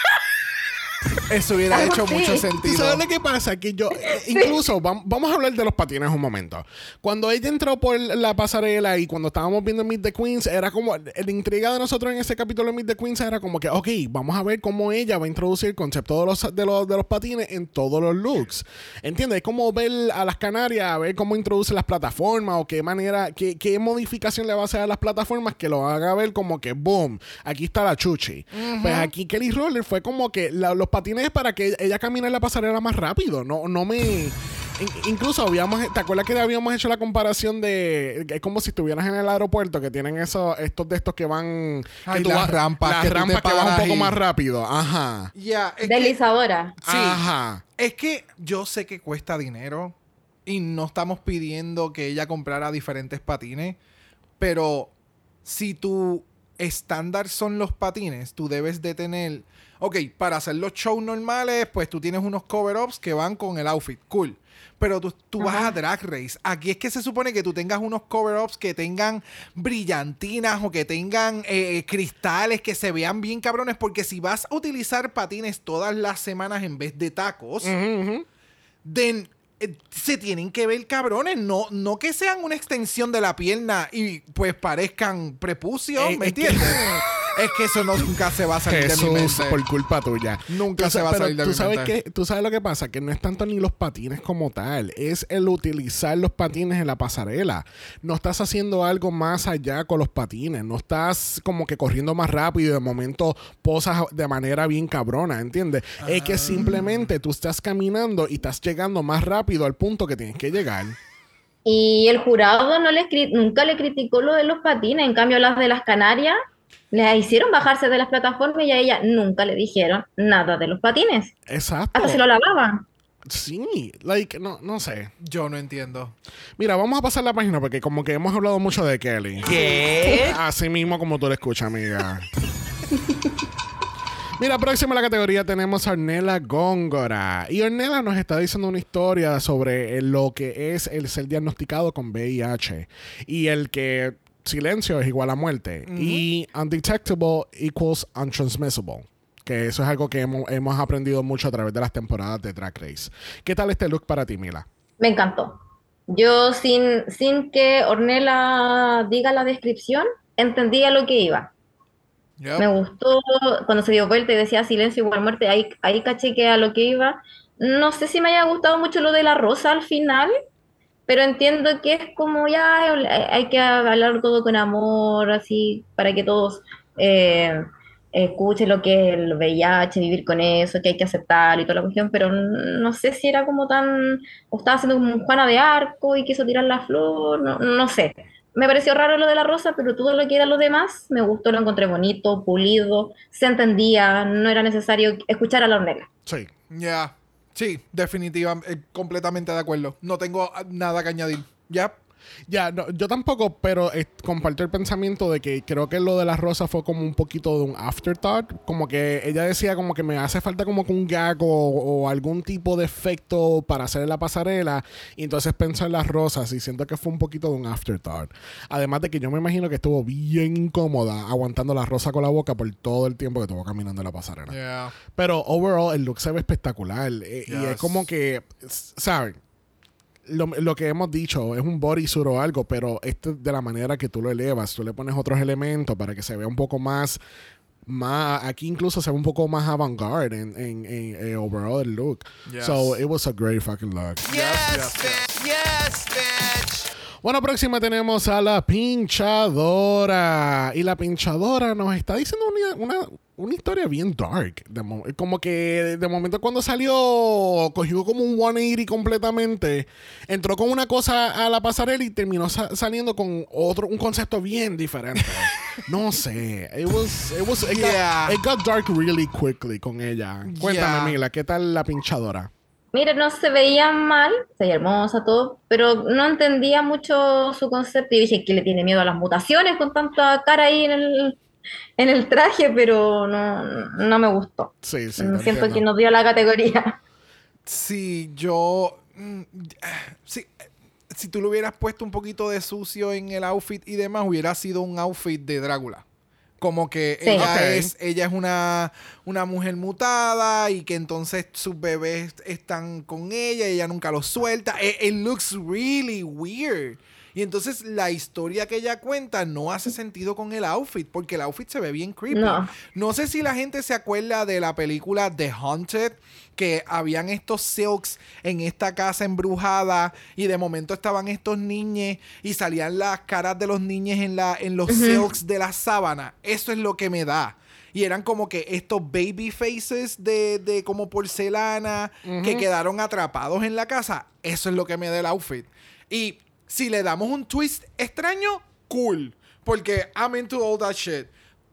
Eso hubiera hecho mucho ¿Tú sentido. sabes lo que pasa? Que yo, eh, incluso, vam- vamos a hablar de los patines un momento. Cuando ella entró por la pasarela y cuando estábamos viendo Meet the Queens, era como, la intriga de nosotros en ese capítulo de Meet the Queens era como que, ok, vamos a ver cómo ella va a introducir el concepto de los, de los, de los patines en todos los looks. ¿Entiendes? Es como ver a las Canarias, a ver cómo introduce las plataformas o qué manera, qué, qué modificación le va a hacer a las plataformas que lo haga ver como que, boom, aquí está la chuchi. Pues aquí Kelly Roller fue como que la- los patines para que ella camine en la pasarela más rápido. No, no me. in- incluso habíamos, ¿te acuerdas que habíamos hecho la comparación de es como si estuvieras en el aeropuerto que tienen esos estos de estos que van Ay, que tú las vas- rampas las que rampas que van un poco y- más rápido, ajá. Ya, es que- Deslizadora. Sí. Ajá. Es que yo sé que cuesta dinero y no estamos pidiendo que ella comprara diferentes patines, pero si tu estándar son los patines, tú debes de tener, ok, para hacer los shows normales, pues tú tienes unos cover-ups que van con el outfit, cool. Pero tú, tú vas a drag race. Aquí es que se supone que tú tengas unos cover-ups que tengan brillantinas o que tengan eh, cristales que se vean bien cabrones. Porque si vas a utilizar patines todas las semanas en vez de tacos, then, eh, se tienen que ver cabrones. No, no que sean una extensión de la pierna y pues parezcan prepucios, Eh, ¿me es que- entiendes? es que eso no- nunca se va a salir de mi mente. por culpa tuya. Nunca Tú se va a salir de tú mi sabes mente. que Tú sabes lo que pasa, que no es tanto ni los patines como tal, es el utilizar los patines en la pasarela. No estás haciendo algo más allá con los patines, no estás como que corriendo más rápido y de momento posas de manera bien cabrona, ¿entiendes? Es Ah. que simplemente tú estás caminando y estás llegando más rápido al punto que tienes que llegar. Y el jurado no nunca le criticó lo de los patines. En cambio, las de las Canarias les hicieron bajarse de las plataformas y a ella nunca le dijeron nada de los patines. Exacto. Hasta se lo lavaban. Sí, like, no, no sé. Yo no entiendo. Mira, vamos a pasar la página porque como que hemos hablado mucho de Kelly. ¿Qué? Así mismo como tú lo escuchas, amiga. Mira, próxima a la categoría tenemos a Ornella Góngora. Y Ornella nos está diciendo una historia sobre lo que es el ser diagnosticado con VIH. Y el que silencio es igual a muerte. Y undetectable equals untransmissible. Que eso es algo que hemos, hemos aprendido mucho a través de las temporadas de Drag Race. ¿Qué tal este look para ti, Mila? Me encantó. Yo, sin, sin que Ornella diga la descripción, entendía lo que iba. Yep. Me gustó cuando se dio vuelta y decía silencio igual muerte, ahí, ahí caché que a lo que iba. No sé si me haya gustado mucho lo de la rosa al final, pero entiendo que es como ya hay- hay que hablar todo con amor, así, para que todos eh, escuchen lo que es el VIH, vivir con eso, que hay que aceptar y toda la cuestión, pero no sé si era como tan, o estaba haciendo como Juana de Arco y quiso tirar la flor, no, no sé. Me pareció raro lo de la rosa, pero todo lo que era lo demás me gustó, lo encontré bonito, pulido, se entendía, no era necesario escuchar a la hornera. Sí. Ya. Sí, definitivamente, completamente de acuerdo. No tengo ah, nada que añadir. Ya. Ya, no, yo tampoco, pero eh, comparto el pensamiento de que creo que lo de la rosa fue como un poquito de un afterthought. Como que ella decía como que me hace falta como que un gag o, o algún tipo de efecto para hacer la pasarela. Y entonces pensó en las rosas y siento que fue un poquito de un afterthought. Además de que yo me imagino que estuvo bien incómoda aguantando la rosa con la boca por todo el tiempo que estuvo caminando en la pasarela. Yeah. Pero overall el look se ve espectacular. eh, Y es Yes. como que, ¿saben? Lo, lo que hemos dicho es un bodysuit o algo, pero esto es de la manera que tú lo elevas. Tú le pones otros elementos para que se vea un poco más. más aquí incluso se ve un poco más avant-garde en, en, en, eh, overall el look. Yes. So it was a great fucking look. Yes, yes, bitch. Yes, bitch. Bueno, próxima tenemos a la pinchadora. Y la pinchadora nos está diciendo una, una, una historia bien dark. De mo- como que de momento cuando salió, cogió como un 180 completamente. Entró con una cosa a la pasarela y terminó sa- saliendo con otro, un concepto bien diferente. no sé. It was, it was, it, Yeah. got, it got dark really quickly con ella. Cuéntame, Yeah. Mila, ¿qué tal la pinchadora? Mira, no se veía mal, se veía hermosa todo, pero no entendía mucho su concepto y dije que le tiene miedo a las mutaciones con tanta cara ahí en el, en el traje, pero no, no me gustó. Sí, sí. Mm, Siento entiendo. que nos dio la categoría. Sí, yo. mm, sí, si tú le hubieras puesto un poquito de sucio en el outfit y demás, hubiera sido un outfit de Drácula. Como que Sí. ella es, ella es una, una mujer mutada y que entonces sus bebés están con ella y ella nunca los suelta. It, it looks really weird. Y entonces la historia que ella cuenta no hace sentido con el outfit, porque el outfit se ve bien creepy. No. No sé si la gente se acuerda de la película The Haunted, que habían estos silks en esta casa embrujada y de momento estaban estos niños y salían las caras de los niños en, la, en los silks de la sábana. Eso es lo que me da. Y eran como que estos baby faces de, de como porcelana que quedaron atrapados en la casa. Eso es lo que me da el outfit. Y si le damos un twist extraño, cool. Porque I'm into all that shit.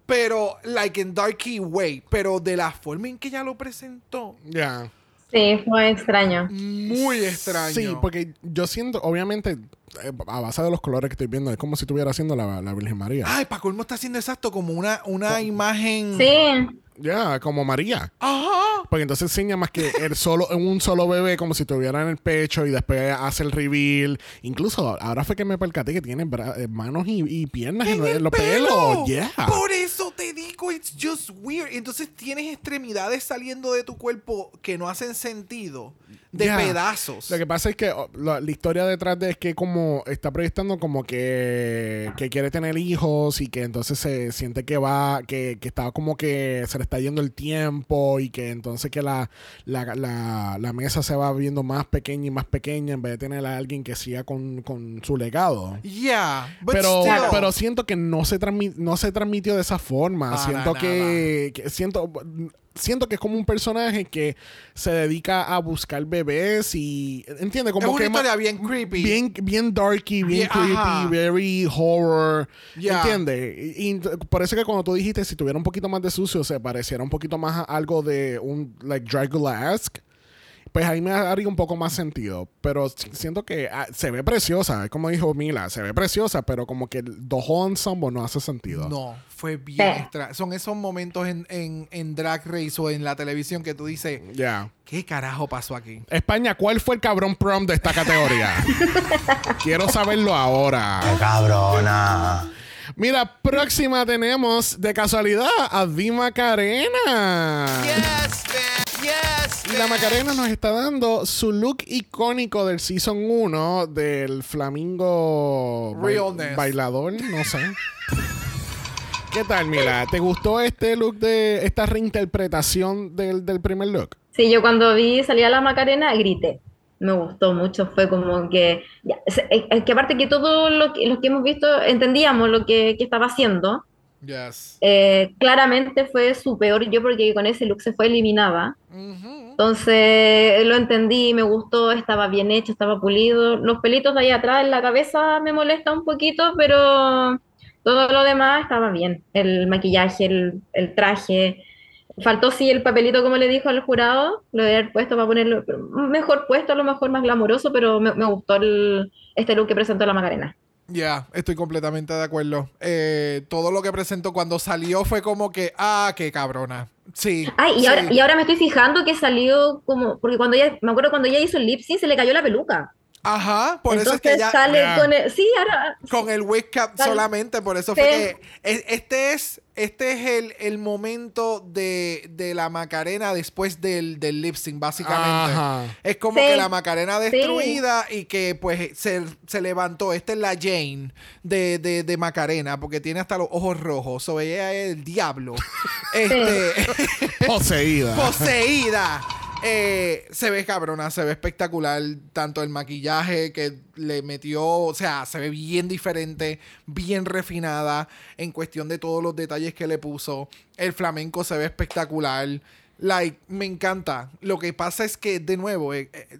Pero, like in Darky Way. Pero de la forma en que ella lo presentó, Ya. Sí, fue extraño. muy extraño. Sí, porque yo siento, obviamente, eh, a base de los colores que estoy viendo, es como si estuviera haciendo la, la Virgen María. Ay, Paco Olmo está haciendo exacto como una, una imagen. Sí, Ya, como María. Ajá. Porque entonces enseña más que el solo, un solo bebé, como si tuviera en el pecho y después hace el reveal. Incluso ahora fue que me percaté que tiene eh, manos y, y piernas en, En los pelo. pelos. Yeah. Por eso digo, it's just weird. Entonces tienes extremidades saliendo de tu cuerpo que no hacen sentido. De pedazos. Lo que pasa es que oh, la, la historia detrás de es que como está proyectando como que, que quiere tener hijos y que entonces se siente que va, que, que está como que se le está yendo el tiempo y que entonces que la, la, la, la mesa se va viendo más pequeña y más pequeña en vez de tener a alguien que siga con, con su legado. Yeah. Pero, still. pero siento que no se, transmi- no se transmitió de esa forma. Para siento que, que- siento siento que es como un personaje que se dedica a buscar bebés y entiende como es una que historia bien creepy. bien bien darky, bien Bien- creepy, ajá. very horror, Ya. ¿entiendes? Y, y por eso que cuando tú dijiste si tuviera un poquito más de sucio se pareciera un poquito más a algo de un like Dracula-esque. Pues ahí me haría un poco más sentido. Pero si- siento que ah, se ve preciosa. Es como dijo Mila, se ve preciosa, pero como que el the whole ensemble no hace sentido. No, fue bien Sí. extra. Son esos momentos en, en, en Drag Race o en la televisión que tú dices, Ya. ¿qué carajo pasó aquí? España, ¿cuál fue el cabrón prom de esta categoría? Quiero saberlo ahora. Cabrona. Mira, próxima tenemos de casualidad a Di Macarena. Yes, bitch. Yes, Y la. Macarena nos está dando su look icónico del Season 1 del flamingo bailador, no sé. ¿Qué tal, Mila? ¿Te gustó este look de esta reinterpretación del, del primer look? sí, yo cuando vi salir a la Macarena grité. Me gustó mucho, fue como que, ya, es, es- que aparte que todos los que, los que hemos visto entendíamos lo que, que estaba haciendo, Yes. Eh, claramente fue su peor yo porque con ese look se fue eliminada. Ujú. Entonces lo entendí, me gustó, estaba bien hecho, estaba pulido. Los pelitos de ahí atrás en la cabeza me molesta un poquito, pero todo lo demás estaba bien. El maquillaje, el, el traje, Faltó sí el papelito, como le dijo al jurado, lo de haber puesto para ponerlo mejor puesto, a lo mejor más glamoroso, pero me, me gustó el, este look que presentó la Macarena. Ya, estoy completamente de acuerdo. Eh, todo lo que presentó cuando salió fue como que, ah, qué cabrona. Sí. Ay, y, sí. ahora, y ahora me estoy fijando que salió como, porque cuando ella, me acuerdo cuando ella hizo el lip sync se le cayó la peluca. Ajá, por eso es que ya sale Ya. con el, sí, ahora, con el cap Sal- solamente, por eso Sí. fue que es- este es este es el, el momento de, de la Macarena después del, del lip sync, básicamente. Ajá. Es como Sí. que la Macarena destruida y que pues se, se levantó. Esta es la Jane de, de, de Macarena, porque tiene hasta los ojos rojos. O ella es el diablo. este, Poseída. poseída. Eh, se ve cabrona, se ve espectacular. Tanto el maquillaje que le metió, o sea, se ve bien diferente, bien refinada en cuestión de todos los detalles que le puso. El flamenco se ve espectacular. Like, me encanta. Lo que pasa es que, de nuevo, eh, eh,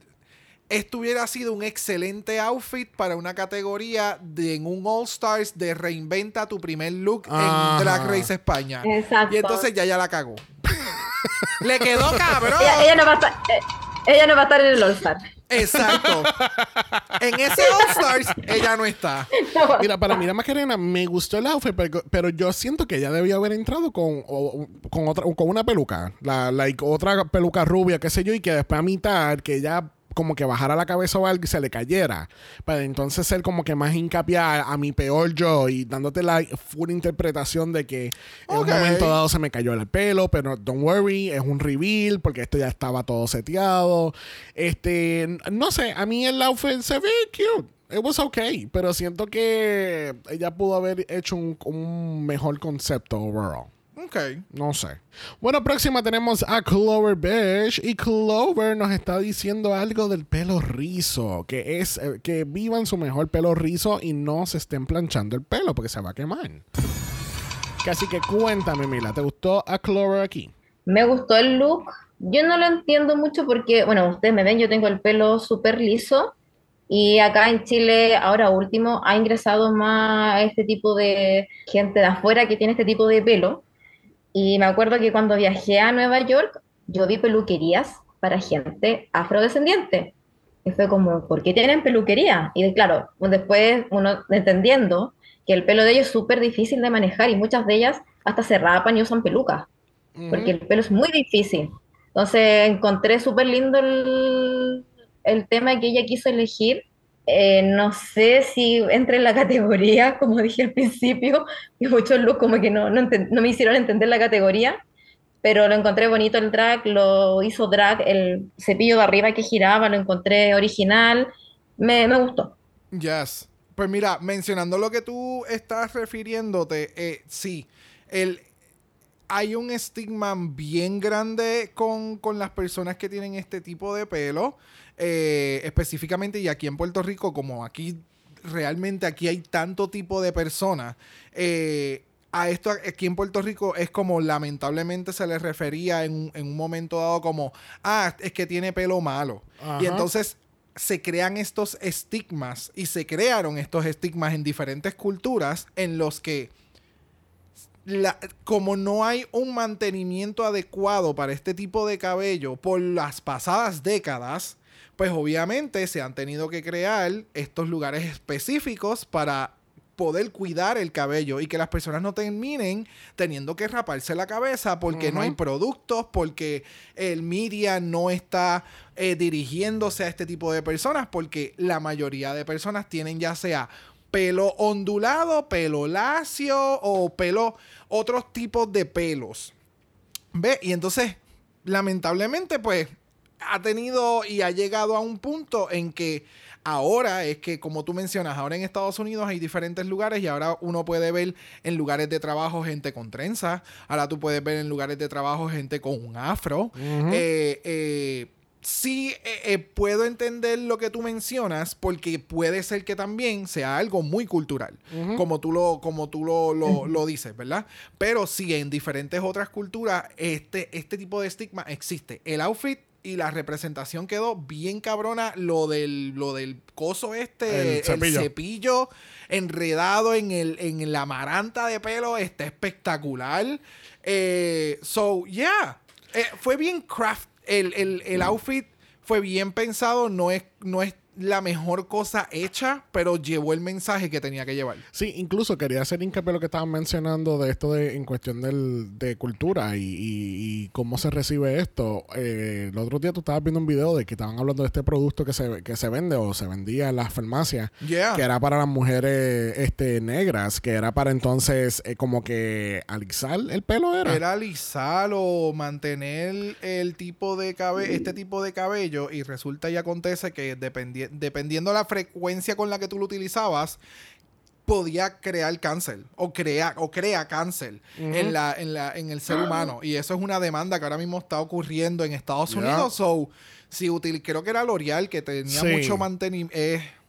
esto hubiera sido un excelente outfit para una categoría de en un All Stars de reinventa tu primer look Ajá. en Drag Race España. Exacto. Y entonces ya ya la cagó. Le quedó cabrón. ella, ella no va a estar, eh, ella no va a estar en el All Star. Exacto. En ese All Stars ella no está. Mira, para mí la Macarena me gustó el outfit, pero, pero yo siento que ella debió haber entrado con, o- con otra, con una peluca, la, like, otra peluca rubia, qué sé yo, y que después a mitad que ella como que bajara la cabeza o algo y se le cayera. Para entonces ser como que más hincapié a, a mi peor yo y dándote la full interpretación de que en Ok. un momento dado se me cayó el pelo, pero don't worry, es un reveal porque esto ya estaba todo seteado. Este, no sé, a mí el outfit se ve cute. It was okay, pero siento que ella pudo haber hecho un, un mejor concepto overall. Ok. No sé. Bueno, próxima tenemos a Clover Beige. Y Clover nos está diciendo algo del pelo rizo. Que es eh, que vivan su mejor pelo rizo y no se estén planchando el pelo porque se va a quemar. Que Así que cuéntame, Mila, ¿te gustó a Clover aquí? Me gustó el look. Yo no lo entiendo mucho porque, bueno, ustedes me ven, yo tengo el pelo súper liso y acá en Chile, ahora último, ha ingresado más este tipo de gente de afuera que tiene este tipo de pelo. Y me acuerdo que cuando viajé a Nueva York, yo vi peluquerías para gente afrodescendiente. Y fue como, ¿por qué tienen peluquería? Y claro, después uno entendiendo que el pelo de ellos es súper difícil de manejar y muchas de ellas hasta se rapan y usan pelucas porque el pelo es muy difícil. Entonces encontré súper lindo el, el tema que ella quiso elegir. Eh, no sé si entra en la categoría, como dije al principio, y muchos looks como que no, no me hicieron entender la categoría, pero lo encontré bonito el drag, lo hizo drag, el cepillo de arriba que giraba, lo encontré original, me, me gustó. Yes. Pues mira, mencionando lo que tú estás refiriéndote, eh, sí, el, hay un estigma bien grande con, con las personas que tienen este tipo de pelo, eh, específicamente y aquí en Puerto Rico, como aquí realmente aquí hay tanto tipo de personas, eh, a esto aquí en Puerto Rico es como lamentablemente se le refería en un, en un momento dado como, ah, es que tiene pelo malo. Y entonces se crean estos estigmas y se crearon estos estigmas en diferentes culturas en los que la- como no hay un mantenimiento adecuado para este tipo de cabello por las pasadas décadas, pues obviamente se han tenido que crear estos lugares específicos para poder cuidar el cabello y que las personas no terminen teniendo que raparse la cabeza porque no hay productos, porque el media no está eh, dirigiéndose a este tipo de personas, porque la mayoría de personas tienen ya sea pelo ondulado, pelo lacio o pelo, otros tipos de pelos. ¿Ve? Y entonces, lamentablemente, pues, ha tenido y ha llegado a un punto en que ahora es que, como tú mencionas, ahora en Estados Unidos hay diferentes lugares y ahora uno puede ver en lugares de trabajo gente con trenza, ahora tú puedes ver en lugares de trabajo gente con un afro. Eh, eh, sí eh, eh, puedo entender lo que tú mencionas porque puede ser que también sea algo muy cultural, como tú lo, como tú lo, lo- lo dices, ¿verdad? Pero sí, en diferentes otras culturas este, este tipo de estigma existe. El outfit y la representación quedó bien cabrona. Lo del, lo del coso este, El el cepillo. enredado en, el, en la maranta de pelo, está espectacular. Eh, so, yeah. Eh, fue bien craft. El, el, el outfit fue bien pensado. No es, no es la mejor cosa hecha, pero llevó el mensaje que tenía que llevar. Sí, incluso quería hacer hincapié en lo que estaban mencionando de esto de en cuestión del, de cultura y, y- y cómo se recibe esto. Eh, el otro día tú estabas viendo un video de que estaban hablando de este producto que se, que se vende o se vendía en las farmacias, Yeah. que era para las mujeres este, negras, que era para entonces eh, como que alisar el pelo, era. Era alisar o mantener el tipo de cabello, este tipo de cabello, y resulta y acontece que dependi- dependiendo la frecuencia con la que tú lo utilizabas, podía crear cáncer o crea o crea cáncer en la en la en el ser humano y eso es una demanda que ahora mismo está ocurriendo en Estados Yeah. Unidos so si util creo que era L'Oreal que tenía Sí. mucho mantenimiento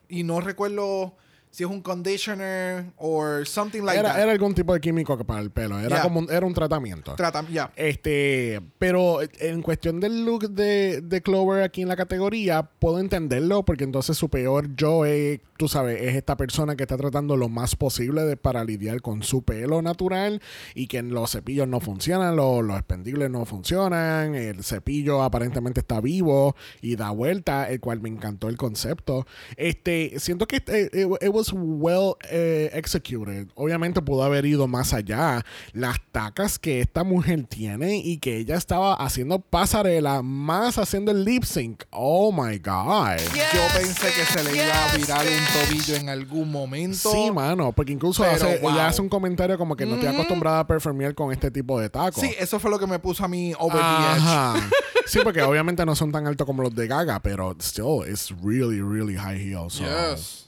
y no recuerdo si es un conditioner o something like era, that era algún tipo de químico para el pelo, era Yeah. como un, era un tratamiento. Trata- ya Este, pero en cuestión del look de, de Clover aquí en la categoría, puedo entenderlo porque entonces su peor yo es, tú sabes, es esta persona que está tratando lo más posible de, para lidiar con su pelo natural y que los cepillos no funcionan, los, los expendibles no funcionan, el cepillo aparentemente está vivo y da vuelta, el cual me encantó el concepto. Este, siento que eh, it, it was well eh, executed. Obviamente pudo haber ido más allá. Las tacas que esta mujer tiene y que ella estaba haciendo pasarela más haciendo el lip sync. Oh my god. Yo pensé que se le iba a virar un tobillo en algún momento. Sí, mano, porque incluso Pero, hace- wow. ella hace un comentario como que no estoy acostumbrada a performear con este tipo de tacos. Sí, eso fue lo que me puso a mí over the edge. Ajá. Sí, porque obviamente no son tan altos como los de Gaga, pero still, it's really, really high heels. so- Yes.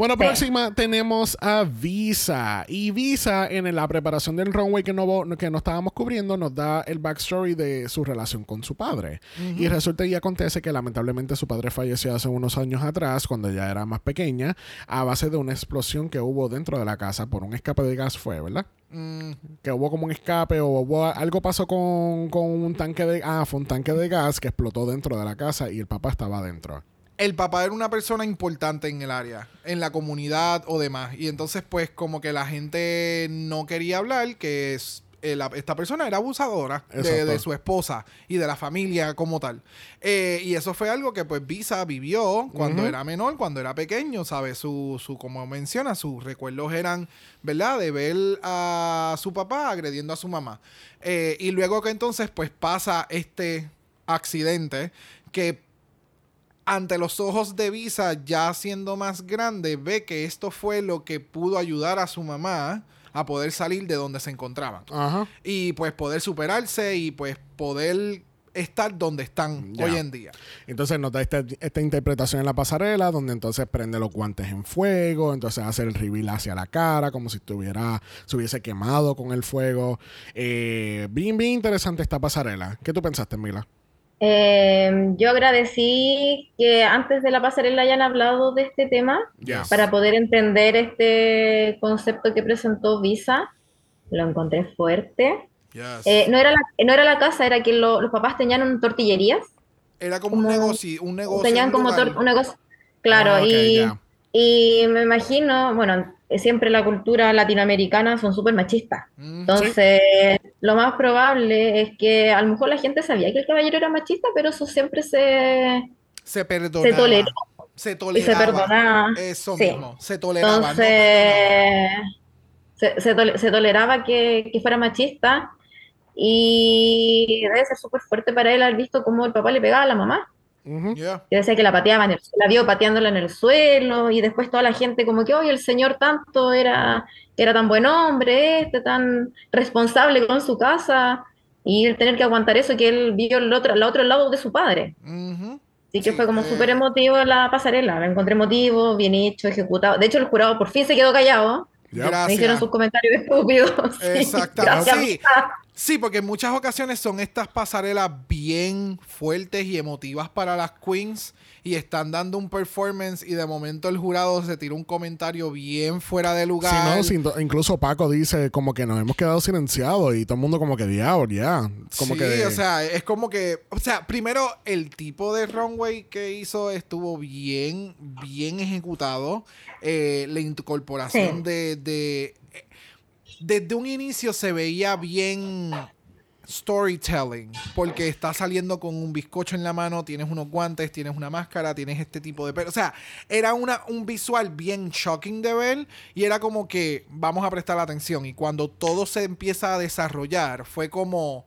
Bueno, próxima tenemos a Visa. Y Visa, en la preparación del runway que no, que no estábamos cubriendo, nos da el backstory de su relación con su padre. Y resulta y acontece que lamentablemente su padre falleció hace unos años atrás, cuando ella era más pequeña, a base de una explosión que hubo dentro de la casa por un escape de gas, fue, ¿verdad? Mm, que hubo como un escape o hubo algo pasó con, con un tanque de ah fue un tanque de gas que explotó dentro de la casa y el papá estaba adentro el papá era una persona importante en el área, en la comunidad o demás. Y entonces, pues, como que la gente no quería hablar que es, eh, la- esta persona era abusadora de, su esposa y de la familia como tal. Eh, y eso fue algo que, pues, Visa vivió cuando era menor, cuando era pequeño, ¿sabes? Su, su, como menciona, sus recuerdos eran, ¿verdad? De ver a su papá agrediendo a su mamá. Eh, y luego que entonces, pues, pasa este accidente que ante los ojos de Visa, ya siendo más grande, ve que esto fue lo que pudo ayudar a su mamá a poder salir de donde se encontraban. ajá Y pues poder superarse y pues poder estar donde están Ya. hoy en día. entonces nos da esta, esta interpretación en la pasarela donde entonces prende los guantes en fuego entonces hace el reveal hacia la cara como si estuviera se hubiese quemado con el fuego Eh, bien bien interesante esta pasarela ¿qué tú pensaste Mila? Eh, yo agradecí que antes de la pasarela hayan hablado de este tema Ya. para poder entender este concepto que presentó Visa. Lo encontré fuerte. Eh, no, era la, no era la casa, era que lo- los papás tenían un tortillerías. Era como un como- negocio, un negocio. tenían un como una cosa. Claro, Ah, ok, y, ya. y me imagino, bueno, siempre la cultura latinoamericana son súper machistas. Mm, Entonces, lo más probable es que a lo mejor la gente sabía que el caballero era machista, pero eso siempre se, se perdonaba. se toleró Se y se toleraba. perdonaba. Eso Sí. mismo. Se toleraba. no Entonces, se, se se toleraba que, que fuera machista y debe ser súper fuerte para él haber visto cómo el papá le pegaba a la mamá. Ujú. Yeah. Que decía que la pateaba en el, la vio pateándola en el suelo y después toda la gente como que, oye, el señor tanto era, era tan buen hombre, este, tan responsable con su casa y el tener que aguantar eso que él vio el otro, al otro lado de su padre. Ujú. Así que Sí, fue como eh. súper emotivo la pasarela, la encontré emotivo, bien hecho, ejecutado. De hecho, el jurado por fin se quedó callado. Me hicieron sus comentarios estúpidos. Sí, Exactamente. gracias, Sí. Sí, porque en muchas ocasiones son estas pasarelas bien fuertes y emotivas para las queens y están dando un performance y de momento el jurado se tira un comentario bien fuera de Sí, lugar. no, sin- incluso Paco dice como que nos hemos quedado silenciados y todo el mundo como que diablo, ya. Como sí, que o sea, es como que, o sea, primero el tipo de runway que hizo estuvo bien, bien ejecutado. Eh, la incorporación Sí. de, de, desde un inicio se veía bien storytelling, porque está saliendo con un bizcocho en la mano, tienes unos guantes, tienes una máscara, tienes este tipo de... O sea, era una, un visual bien shocking de ver y era como que vamos a prestar atención y cuando todo se empieza a desarrollar fue como...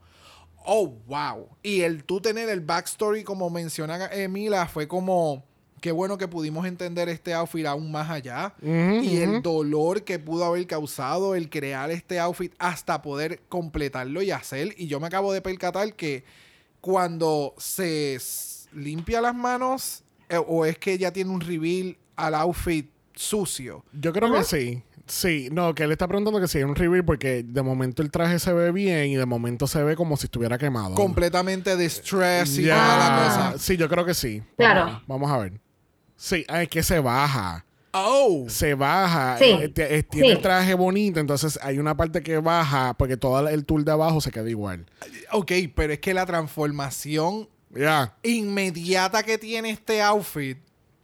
Oh, wow. Y el tú tener el backstory, como menciona Emila, fue como... Qué bueno que pudimos entender este outfit aún más allá. y el dolor que pudo haber causado el crear este outfit hasta poder completarlo y hacer. Y yo me acabo de percatar que cuando se limpia las manos, eh, o es que ya tiene un reveal al outfit sucio. Yo creo que sí. Sí, no, que él está preguntando que si hay un reveal porque de momento el traje se ve bien y de momento se ve como si estuviera quemado. Completamente de stress y toda la cosa. Sí, yo creo que sí. Claro. Vamos, vamos a ver. Sí, ah, es que se baja. Oh. Se baja. Sí. eh, eh, tiene Sí. el traje bonito, entonces hay una parte que baja porque todo el tour de abajo se queda igual. Ok, pero es que la transformación inmediata que tiene este outfit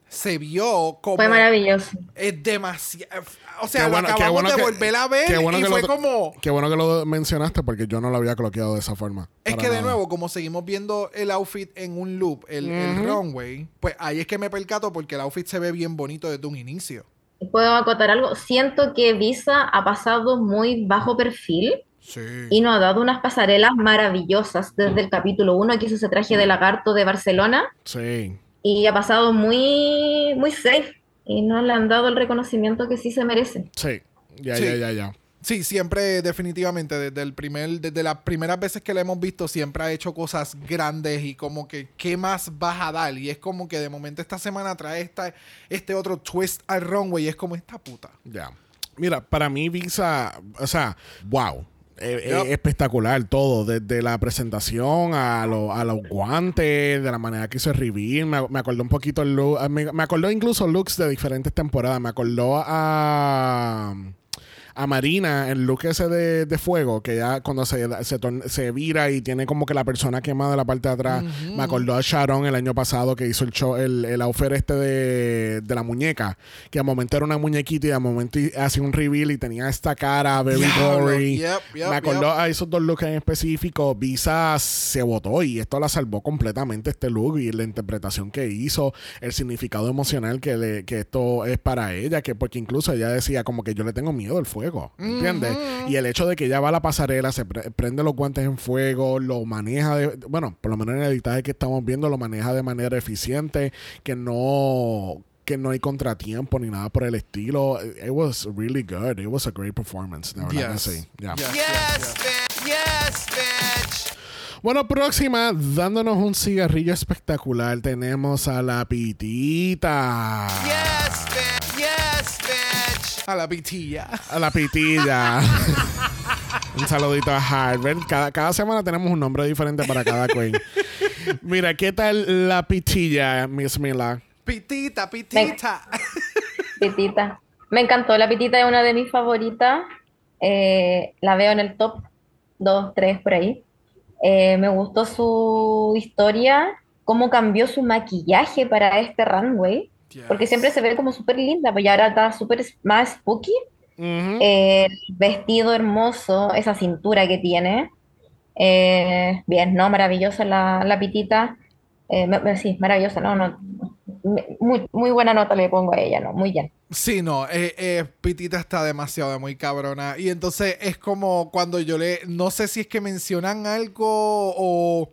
se vio como Fue maravilloso. es demasiado o sea Qué lo acabamos de volver a ver qué bueno y que fue lo, como Qué bueno que lo mencionaste porque yo no lo había coloqueado de esa forma. es que de nuevo como seguimos viendo el outfit en un loop el, el runway pues ahí es que me percato porque el outfit se ve bien bonito desde un inicio ¿Puedo acotar algo? Siento que Visa ha pasado muy bajo perfil sí y nos ha dado unas pasarelas maravillosas desde el capítulo 1 que hizo ese traje de lagarto de Barcelona Sí. Y ha pasado muy, muy safe y no le han dado el reconocimiento que sí se merece. Sí. Ya, Sí. ya, ya, ya. Sí, siempre, definitivamente, desde el primer, desde las primeras veces que la hemos visto, siempre ha hecho cosas grandes y como que, ¿qué más vas a dar? Y es como que de momento esta semana trae esta, este otro twist al runway y es como esta puta. Ya. Mira, para mí Visa, o sea, wow. Eh, eh, espectacular todo, desde la presentación a, lo- a los guantes, de la manera que hizo el reveal. Me, me acordó un poquito el look, me, me acordó incluso looks de diferentes temporadas. Me acordó a, a Marina, el look ese de, de fuego, que ya cuando se, se, se vira y tiene como que la persona quemada en la parte de atrás. Me acordó a Sharon el año pasado que hizo el show, el, el outfit este de, de la muñeca, que al momento era una muñequita y al momento hace un reveal y tenía esta cara yep, yep, me acordó yep. a esos dos looks en específico. Visa se votó y esto la salvó completamente este look y la interpretación que hizo, el significado emocional que, le, que esto es para ella, que porque incluso ella decía como que yo le tengo miedo al fuego, ¿entiendes? Y el hecho de que ella va a la pasarela, se pre- prende los guantes en fuego, lo maneja de, bueno, por lo menos en el editaje que estamos viendo, lo maneja de manera eficiente, que no que no hay contratiempo ni nada por el estilo. It was really good. It was a great performance. De verdad Yes. sí. Yeah. Yes, Yes, bitch. Yes, bitch. Bueno, próxima, dándonos un cigarrillo espectacular, tenemos a la pitita. Yes, bitch. A la pitilla. A la pitilla. un saludito a Harvard. Cada, cada semana tenemos un nombre diferente para cada queen. Mira, ¿qué tal la pitilla, Miss Mila? Pitita, pitita. Pitita. Me encantó, la pitita es una de mis favoritas. Eh, la veo en el top 2, 3 por ahí. Eh, me gustó su historia, cómo cambió su maquillaje para este runway, porque siempre se ve como súper linda, pues ya ahora está súper más spooky. Ujú. Eh, el vestido hermoso, esa cintura que tiene. Eh, bien, ¿no? Maravillosa la, la pitita. Eh, sí, maravillosa, no, no. Muy, muy buena nota le pongo a ella, ¿no? Muy bien. Sí, no, eh, eh, Pitita está demasiado muy cabrona. Y entonces es como cuando yo le. No sé si es que mencionan algo o.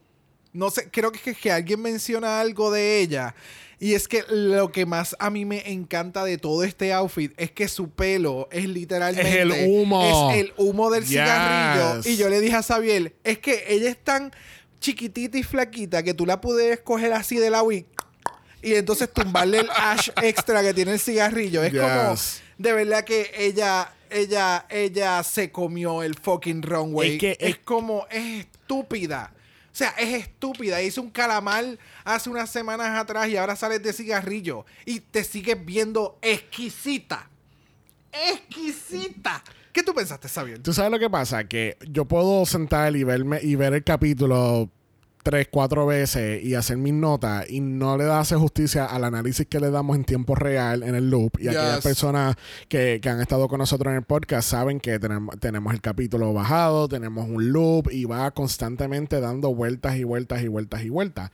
No sé, creo que es que alguien menciona algo de ella. Y es que lo que más a mí me encanta de todo este outfit es que su pelo es literalmente. Es el humo. Es el humo del Yes. cigarrillo. Y yo le dije a Sabiel, es que ella es tan chiquitita y flaquita que tú la puedes coger así de la y y entonces tumbarle el ash extra que tiene el cigarrillo. Es como, de verdad que ella ella, ella se comió el fucking runway. Es que- es es- como, es estúpida. O sea, es estúpida. Hizo un calamar hace unas semanas atrás y ahora sales de cigarrillo. Y te sigues viendo exquisita. Exquisita. ¿Qué tú pensaste, Xavier? ¿Tú sabes lo que pasa? Que yo puedo sentar y verme y ver el capítulo tres, cuatro veces y hacer mis notas y no le hace justicia al análisis que le damos en tiempo real en el loop. Y aquellas Yes. personas que, que han estado con nosotros en el podcast saben que tenemos, tenemos el capítulo bajado, tenemos un loop y va constantemente dando vueltas y vueltas y vueltas y vueltas.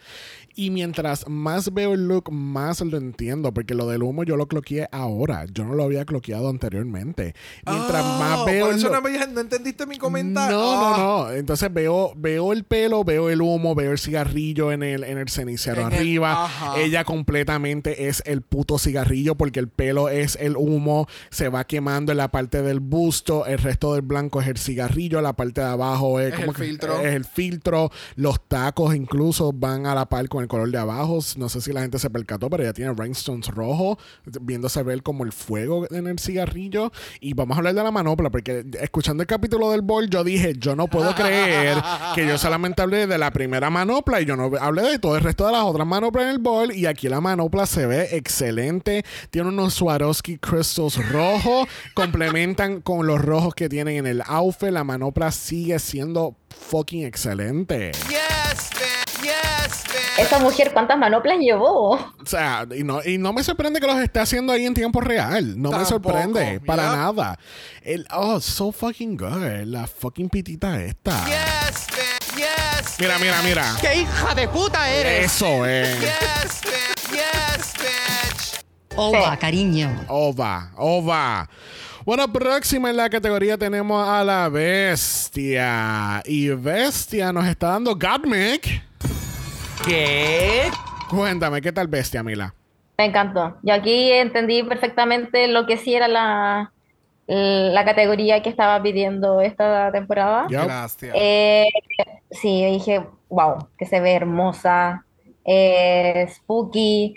Y mientras más veo el look, más lo entiendo, porque lo del humo yo lo cloqueé ahora. Yo no lo había cloqueado anteriormente. Mientras Oh, más veo Por eso no, me- no entendiste mi comentario. no, Ah. no, no. Entonces veo, veo el pelo, veo el humo, veo el cigarrillo en el, en el cenicero En el- arriba. ajá. Ella completamente es el puto cigarrillo porque el pelo es el humo, se va quemando en la parte del busto, el resto del blanco es el cigarrillo, la parte de abajo es, Es como el que- filtro. es el filtro, los tacos incluso van a la par con el color de abajo. No sé si la gente se percató, pero ella tiene rhinestones rojos, viéndose ver como el fuego en el cigarrillo. Y vamos a hablar de la manopla, porque escuchando el capítulo del bol, yo dije, yo no puedo creer que yo solamente hablé de la primera manopla y yo no hablé de todo el resto de las otras manoplas en el bol. Y aquí la manopla se ve excelente. Tiene unos Swarovski crystals rojos, complementan con los rojos que tienen en el outfit. La manopla sigue siendo fucking excelente. Yes. Yes. Esa mujer, ¿cuántas manoplas llevó? O sea, y no, y no me sorprende que los esté haciendo ahí en tiempo real. No me sorprende para nada. El, oh, so fucking good. La fucking pitita esta. Yes. Mira, mira, mira. ¡Qué hija de puta eres! Eso es. yes, bitch. Yes, bitch. Ova, Sí. cariño. Ova, ova. Bueno, próxima en la categoría tenemos a la bestia. Y bestia nos está dando Godmick. ¿Qué? Cuéntame, ¿qué tal bestia, Mila? Me encantó. Yo aquí entendí perfectamente lo que sí era la, la categoría que estaba pidiendo esta temporada. Gracias. Eh, sí, dije, wow, que se ve hermosa, eh, spooky.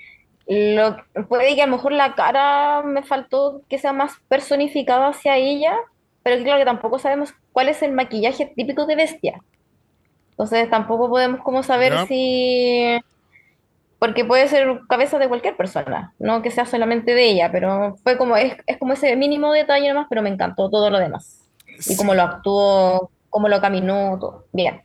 Lo, puede que a lo mejor la cara me faltó que sea más personificada hacia ella, pero claro que tampoco sabemos cuál es el maquillaje típico de bestia. Entonces tampoco podemos como saber si... Porque puede ser cabeza de cualquier persona, no que sea solamente de ella, pero fue como, es, es como ese mínimo detalle nomás, pero me encantó todo lo demás. Y cómo lo actuó, cómo lo caminó, todo. Bien.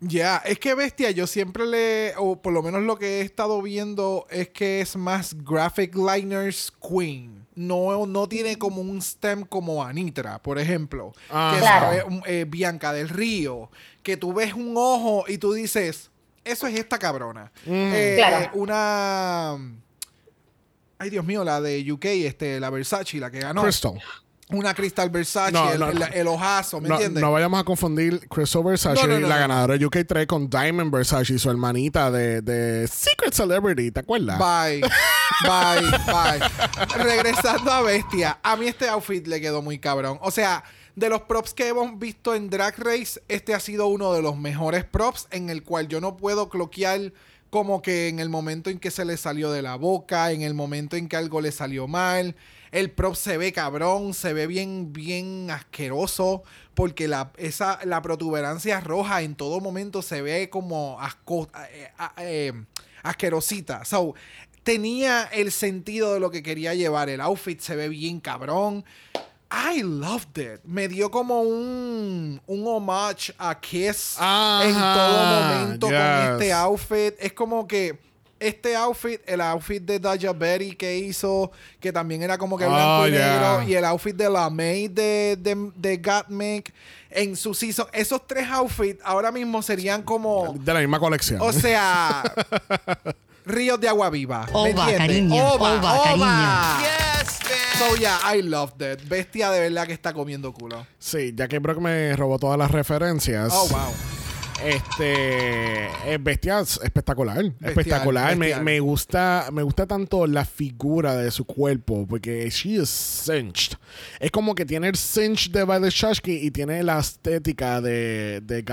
Ya, es que Bestia, yo siempre le, o por lo menos lo que he estado viendo es que es más graphic liners queen. No, no tiene como un stem como Anitra, por ejemplo. Ah. que Claro. sabe, eh, Bianca del Río. Que tú ves un ojo y tú dices, eso es esta cabrona. Eh, Claro. Una... Ay, Dios mío, la de UK, este, la Versace, la que ganó. Crystal. Una Crystal Versace, No, el, no. el- el ojazo, ¿me No, entiendes? no vayamos a confundir Crystal Versace, No, no, no, la no. ganadora de UK3, con Diamond Versace su hermanita de, de Secret Celebrity, ¿te acuerdas? Bye. Bye, bye. Regresando a Bestia, a mí este outfit le quedó muy cabrón. O sea, de los props que hemos visto en Drag Race, este ha sido uno de los mejores props en el cual yo no puedo cloquear como que en el momento en que se le salió de la boca, en el momento en que algo le salió mal. El prop se ve cabrón, se ve bien, bien asqueroso, porque la, esa, la protuberancia roja en todo momento se ve como asco- eh, asquerosita. So, tenía el sentido de lo que quería llevar. El outfit se ve bien cabrón. I loved it. Me dio como un, un homage a Kiss Ajá, en todo momento con este outfit. Es como que este outfit, el outfit de Daja Berry que hizo, que también era como que blanco Oh, y yeah. negro, y el outfit de la May de, de, de en su season. Esos tres outfits ahora mismo serían como. De la misma colección. O sea, ríos de agua viva. ¿me Ova, entiendes? cariño, ova, cariño. Bitch. So yeah, I loved it. Bestia de verdad que está comiendo culo. sí, ya que Brock me robó todas las referencias. Oh, wow. Este es bestia es espectacular, espectacular. Me- bestial. Me, gusta, me gusta tanto la figura de su cuerpo porque she is cinched. Es como que tiene el cinch de By the Shashki y tiene la estética de, de.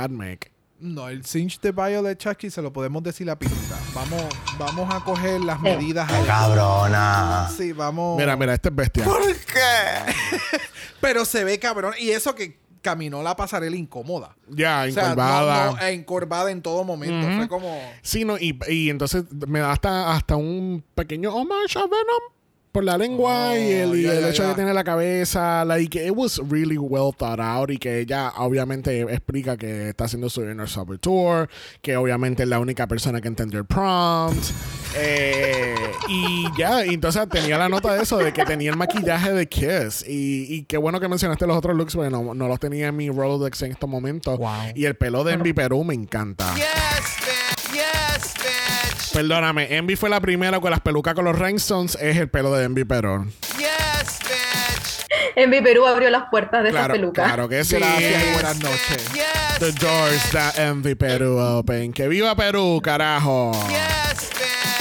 No, el cinch de Violet Chachki se lo podemos decir a Pinita. Vamos, vamos a coger las medidas ahí. Cabrona. Sí, vamos. Mira, mira, este es bestia. ¿Por qué? Pero se ve cabrón. Y eso que caminó la pasarela incómoda. Ya, O sea, encorvada. no, no, encorvada en todo momento. Ujú. Fue como. Sí, no, y, y entonces me da hasta, hasta un pequeño homage a Venom por la lengua Oh, y el, y ya, el ya, hecho ya. de tener la cabeza, like, it was really well thought out y que ella obviamente explica que está haciendo su Inner Sober Tour, que obviamente es la única persona que entendió el prompt. eh, y ya, entonces tenía la nota de eso, de que tenía el maquillaje de Kiss. Y, y qué bueno que mencionaste los otros looks, porque no, no los tenía en mi Rolodex en estos momentos. Wow. Y el pelo de Envy Perú me encanta. Yes, bitch. Yes, bitch. Perdóname, Envy fue la primera con las pelucas con los rhinestones. Es el pelo de Envy Perón. Yes, bitch. En mi Perú abrió las puertas de Claro, esa peluca. claro que sí. Gracias y buenas noches. Yes, The doors that Envy Perú open. ¡Que viva Perú, carajo! yes, bitch.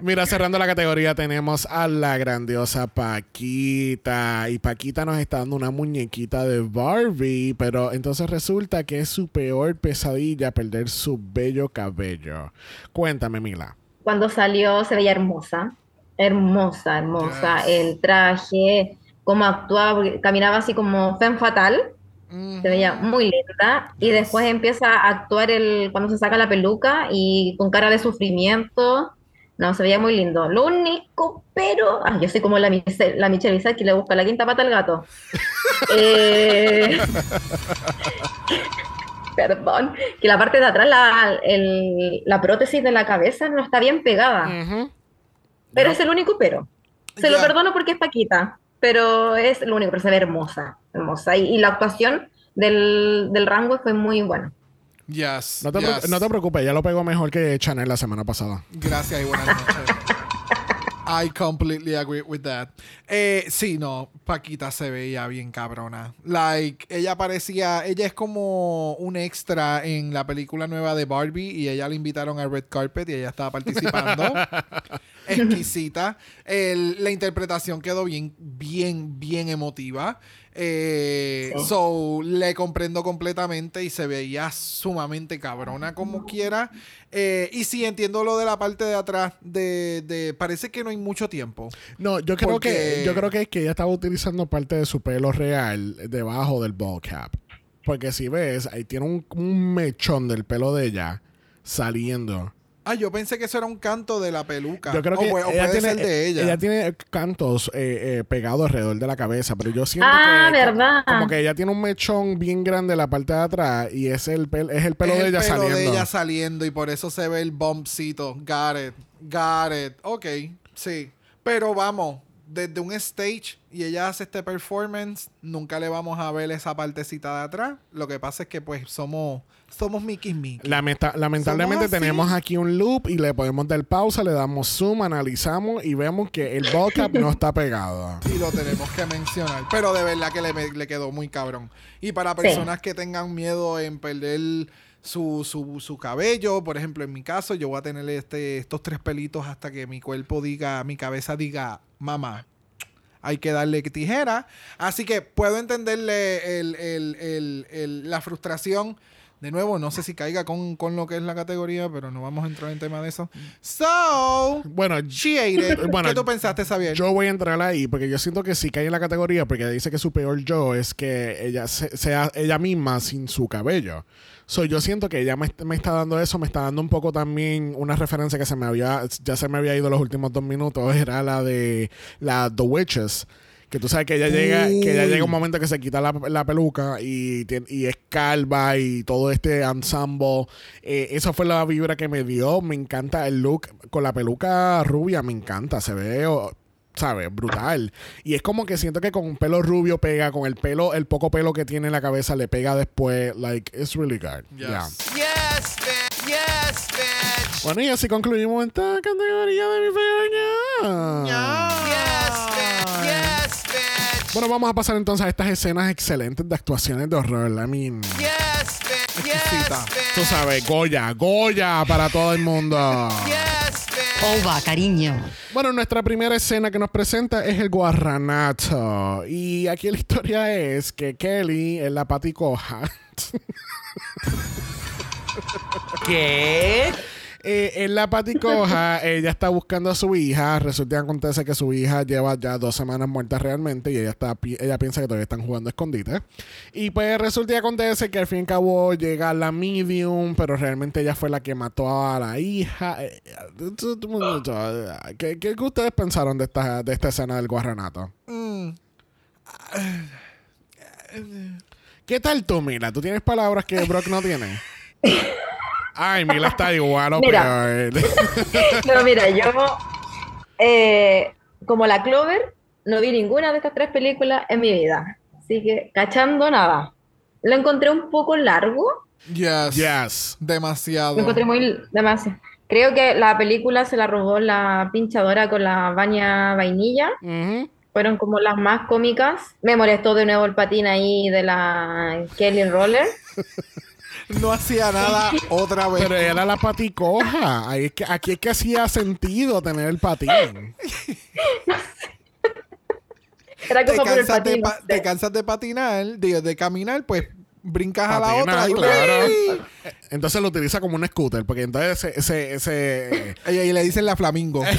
Mira, cerrando la categoría tenemos a la grandiosa Paquita. Y Paquita nos está dando una muñequita de Barbie, pero entonces resulta que es su peor pesadilla perder su bello cabello. Cuéntame, Mila. Cuando salió se veía hermosa. Hermosa, hermosa. Yes. El traje, cómo actuaba, caminaba así como femme fatal. Se veía muy linda. Y después empieza a actuar el, cuando se saca la peluca y con cara de sufrimiento. No, se veía muy lindo. Lo único, pero. Ah, yo soy como la, la Michelle Isaac que le busca la quinta pata al gato. Eh, Perdón. Que la parte de atrás, la, el- la prótesis de la cabeza no está bien pegada. Pero es el único pero. Se lo perdono porque es Paquita, pero es lo único, pero se ve hermosa, hermosa. Y, y la actuación del, del rango fue muy buena. Yes. No te, yes. preocu- no te preocupes, ya lo pegó mejor que Chanel la semana pasada. Gracias y buenas noches. I completely agree with that. Eh, sí, no, Paquita se veía bien cabrona. Like, ella parecía, ella es como un extra en la película nueva de Barbie y ella la invitaron al red carpet y ella estaba participando. Exquisita. El- la interpretación quedó bien, bien, bien emotiva. Eh, Sí. So, le comprendo completamente y se veía sumamente cabrona como quiera. Eh, y sí, entiendo lo de la parte de atrás. De, de- parece que no hay mucho tiempo. No, yo creo Porque- que yo creo que es que ella estaba utilizando parte de su pelo real debajo del ball cap. Porque si ves, ahí tiene un, un mechón del pelo de ella saliendo. Ah, yo pensé que eso era un canto de la peluca. Yo creo que pue- o ella puede tiene, ser de ella. ella tiene cantos eh, eh, pegados alrededor de la cabeza, pero yo siento Ah, que ¿verdad? como que ella tiene un mechón bien grande en la parte de atrás y es el pel- es el pelo Es de el ella pelo saliendo. de ella saliendo y por eso se ve el bumpcito. Got it. Got it. Ok, sí. Pero vamos, desde un stage y ella hace este performance, nunca le vamos a ver esa partecita de atrás. Lo que pasa es que pues somos somos Mickey Mickey. Lamenta- lamentablemente tenemos aquí un loop y le podemos dar pausa, le damos zoom, analizamos y vemos que el cap no está pegado. Y lo tenemos que mencionar. Pero de verdad que le, le quedó muy cabrón. Y para personas que tengan miedo en perder su, su, su cabello, por ejemplo, en mi caso, yo voy a tener este, estos tres pelitos hasta que mi cuerpo diga, mi cabeza diga, mamá. Hay que darle tijera. Así que puedo entenderle el- el- el- el- la frustración. De nuevo, no sé si caiga con, con lo que es la categoría, pero no vamos a entrar en tema de eso. So, Bueno, she ate it. Bueno, ¿Qué tú pensaste, Xavier? Yo voy a entrar ahí porque yo siento que sí cae en la categoría porque dice que su peor yo es que ella se- sea ella misma sin su cabello. So, yo siento que ella me, me está dando eso, me está dando un poco también una referencia que se me había, ya se me había ido los últimos dos minutos, era la de la The Witches. Que tú sabes que ella llega, que ella llega un momento que se quita la, la peluca y, y es calva y todo este ensemble. Eh, esa fue la vibra que me dio. Me encanta el look con la peluca rubia, me encanta. Se ve, o- ¿sabes? Brutal. Y es como que siento que con un pelo rubio pega, con el pelo, el poco pelo que tiene en la cabeza le pega después. Like, it's really good. Yes. Yeah. Yes, bitch. Yes, bitch. Bueno, y así concluimos esta categoría de mi peor ña. Yes, bitch. Yes, bitch. Bueno, vamos a pasar entonces a estas escenas excelentes de actuaciones de horror. I mean, Yes. Yes, Exquisita. tú sabes, Goya, Goya para todo el mundo. Yes, bitch. Ova, cariño. Bueno, nuestra primera escena que nos presenta es el guarranato. Y aquí la historia es que Kelly es la paticoja. ¿Qué? Eh, en la paticoja, ella está buscando a su hija. Resulta que acontece que su hija lleva ya dos semanas muerta realmente y ella está ella piensa que todavía están jugando a escondite. Y pues resulta que acontece que al fin y al cabo llega la medium, pero realmente ella fue la que mató a la hija. Eh, ¿Qué, qué, qué ustedes pensaron de esta, de esta escena del guarranato? Mm. ¿Qué tal tú, Mila? ¿Tú tienes palabras que Brock no tiene? Ay, Mila está igual o Mira. peor. No, mira, yo, eh, como la Clover, no vi ninguna de estas tres películas en mi vida. Así que, cachando nada. Lo encontré un poco largo. Yes. Yes. Demasiado. Lo encontré muy demasiado. Creo que la película se la robó la pinchadora con la baña vainilla. Fueron como las más cómicas. Me molestó de nuevo el patín ahí de la Kelly Roller. No hacía nada otra vez. Pero era la paticoja. Ahí es que, aquí es que hacía sentido tener el patín. Era te, como por el cansas de, pa- te cansas de patinar, de, de caminar, pues brincas a la otra. y- claro. Entonces lo utiliza como un scooter. Porque entonces ese... ese, ese- Y ahí le dicen la flamingo.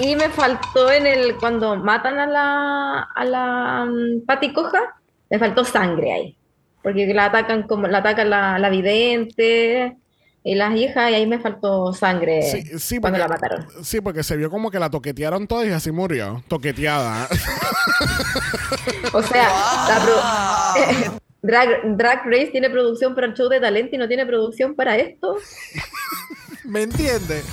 Y me faltó en el cuando matan a la a la mm, paticoja, me faltó sangre ahí. Porque la atacan como la atacan la, la vidente y las hijas y ahí me faltó sangre sí, sí, cuando porque, la mataron. sí, porque se vio como que la toquetearon todas y así murió. Toqueteada. O sea, la pro- Drag, Drag Race tiene producción para el show de talento y no tiene producción para esto. ¿Me entiendes?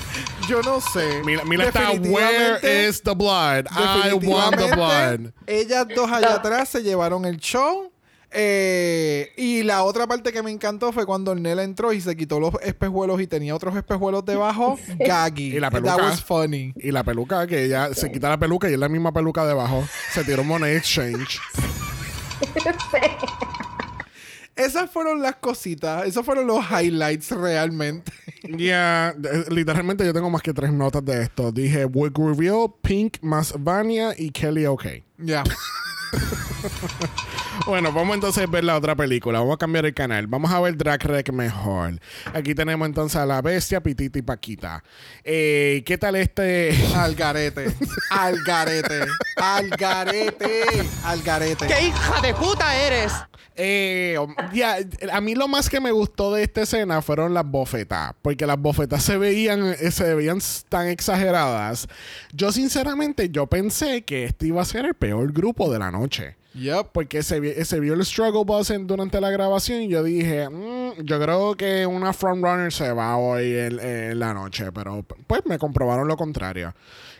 Yo no sé. Mira, mira está, where is the blood? I want the blood. Ellas dos allá atrás se llevaron el show. Eh, y la otra parte que me encantó fue cuando Nela entró y se quitó los espejuelos y tenía otros espejuelos debajo. Gaggy. Y la That peluca. was funny. Y la peluca, que ella se quita la peluca y es la misma peluca debajo. Se tiró money exchange. Esas fueron las cositas. Esos fueron los highlights realmente. Ya, eh, literalmente yo tengo más que tres notas de esto. Dije Wig Reveal, Pink, más Vania y Kelly OK. Ya. Bueno, vamos entonces a ver la otra película. Vamos a cambiar el canal. Vamos a ver Drag Rec mejor. Aquí tenemos entonces a la bestia, Pitita y Paquita. Eh, ¿Qué tal este? Al garete. Al garete. Al garete. Al garete. ¡Qué hija de puta eres! Eh, ya, a mí lo más que me gustó de esta escena fueron las bofetas, porque las bofetas se veían, eh, se veían tan exageradas. Yo sinceramente, yo pensé que este iba a ser el peor grupo de la noche. Yep. Porque se, se vio el struggle bus en- durante la grabación y yo dije, "Mm, yo creo que una frontrunner se va hoy en, en la noche, pero pues me comprobaron lo contrario.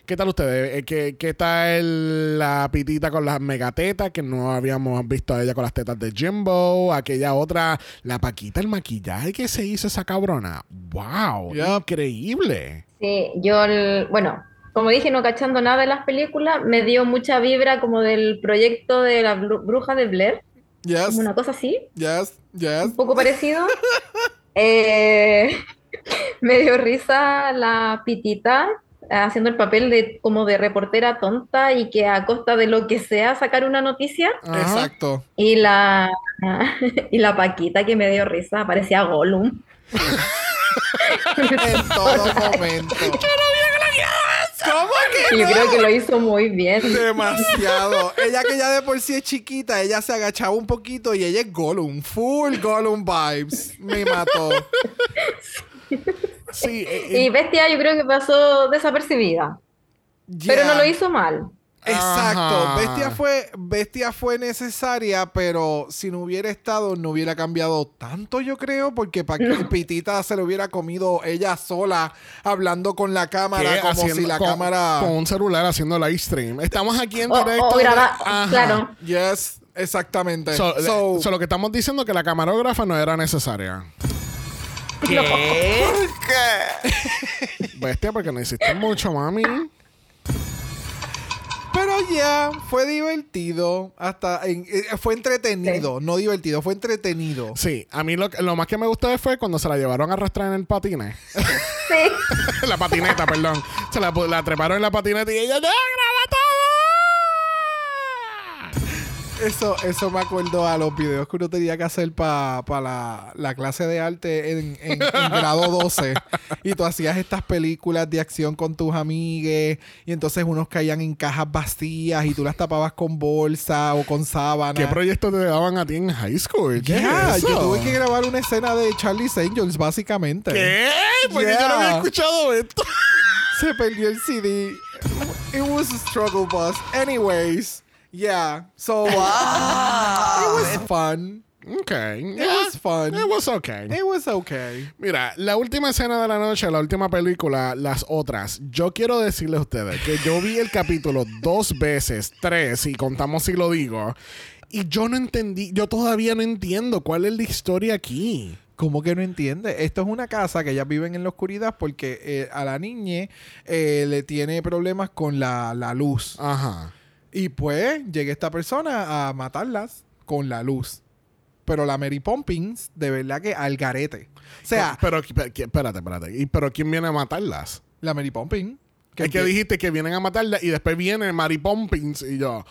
¿Qué tal ustedes? Eh, ¿Qué, qué tal la pitita con las megatetas que no habíamos visto a ella con las tetas de Jimbo? Aquella otra, la Paquita, el maquillaje que se hizo esa cabrona. ¡Wow! Yep. Sí, Increíble. Eh, yo, el- bueno, como dije, no cachando nada de las películas, me dio mucha vibra como del proyecto de la bru- bruja de Blair, Yes. como una cosa así, Yes. Yes. un poco parecido. Eh, me dio risa la pitita eh, haciendo el papel de como de reportera tonta y que a costa de lo que sea sacar una noticia. Exacto. Y la, y la Paquita que me dio risa, parecía Gollum. En todo momento. ¿Cómo que yo creo que lo hizo muy bien. Demasiado. ella que ya de por sí es chiquita, ella se agachaba un poquito y ella es Gollum. Full Gollum vibes. Me mató. Sí, eh, eh, Y Bestia yo creo que pasó desapercibida, pero no lo hizo mal. Exacto. Ajá. Bestia fue, Bestia fue necesaria, pero si no hubiera estado, no hubiera cambiado tanto, yo creo, porque para que Pitita se lo hubiera comido ella sola, hablando con la cámara, como haciendo- si la con, cámara. con un celular haciendo live stream. Estamos aquí en directo. o graba- Ajá. claro. Yes, exactamente. So, le- So, so lo que estamos diciendo es que la camarógrafa no era necesaria. ¿Qué? Bestia, porque no hiciste mucho, mami. Pero ya fue divertido. Hasta en- eh, fue entretenido. No divertido, fue entretenido. Sí, a mí lo, que- lo más que me gustó fue cuando se la llevaron a arrastrar en el patine. Sí. la patineta, perdón. Se la, la treparon en la patineta y ella, ¡no, graba todo! Eso, eso me acuerdo a los videos que uno tenía que hacer para la, la clase de arte en, en- en grado 12. Y tú hacías estas películas de acción con tus amigues. Y entonces unos caían en cajas vacías y tú las tapabas con bolsa o con sábana. ¿Qué proyecto te daban a ti en high school? ¿Qué es eso? yo tuve que grabar una escena de Charlie's Angels, básicamente. ¿Qué? Porque yo no había Yeah. escuchado esto. Se perdió el CD. It was a struggle bus. Anyways, yeah. So, it was fun. Okay. It was fun. It was okay. It was okay. Mira, la última escena de la noche, la última película, las otras. Yo quiero decirles a ustedes que yo vi el capítulo dos veces, tres, y contamos si lo digo. Y yo no entendí, yo todavía no entiendo cuál es la historia aquí. ¿Cómo que no entiende? Esto es una casa que ellas viven en la oscuridad porque eh, a la niña eh, le tiene problemas con la, la luz. Ajá. Y pues llega esta persona a matarlas con la luz. Pero la Mary Poppins, de verdad que al garete. O sea, pero, pero, espérate, espérate. ¿Y pero quién viene a matarlas? la Mary Poppins. Que, que dijiste que vienen a matarlas y después viene Mary Poppins y yo.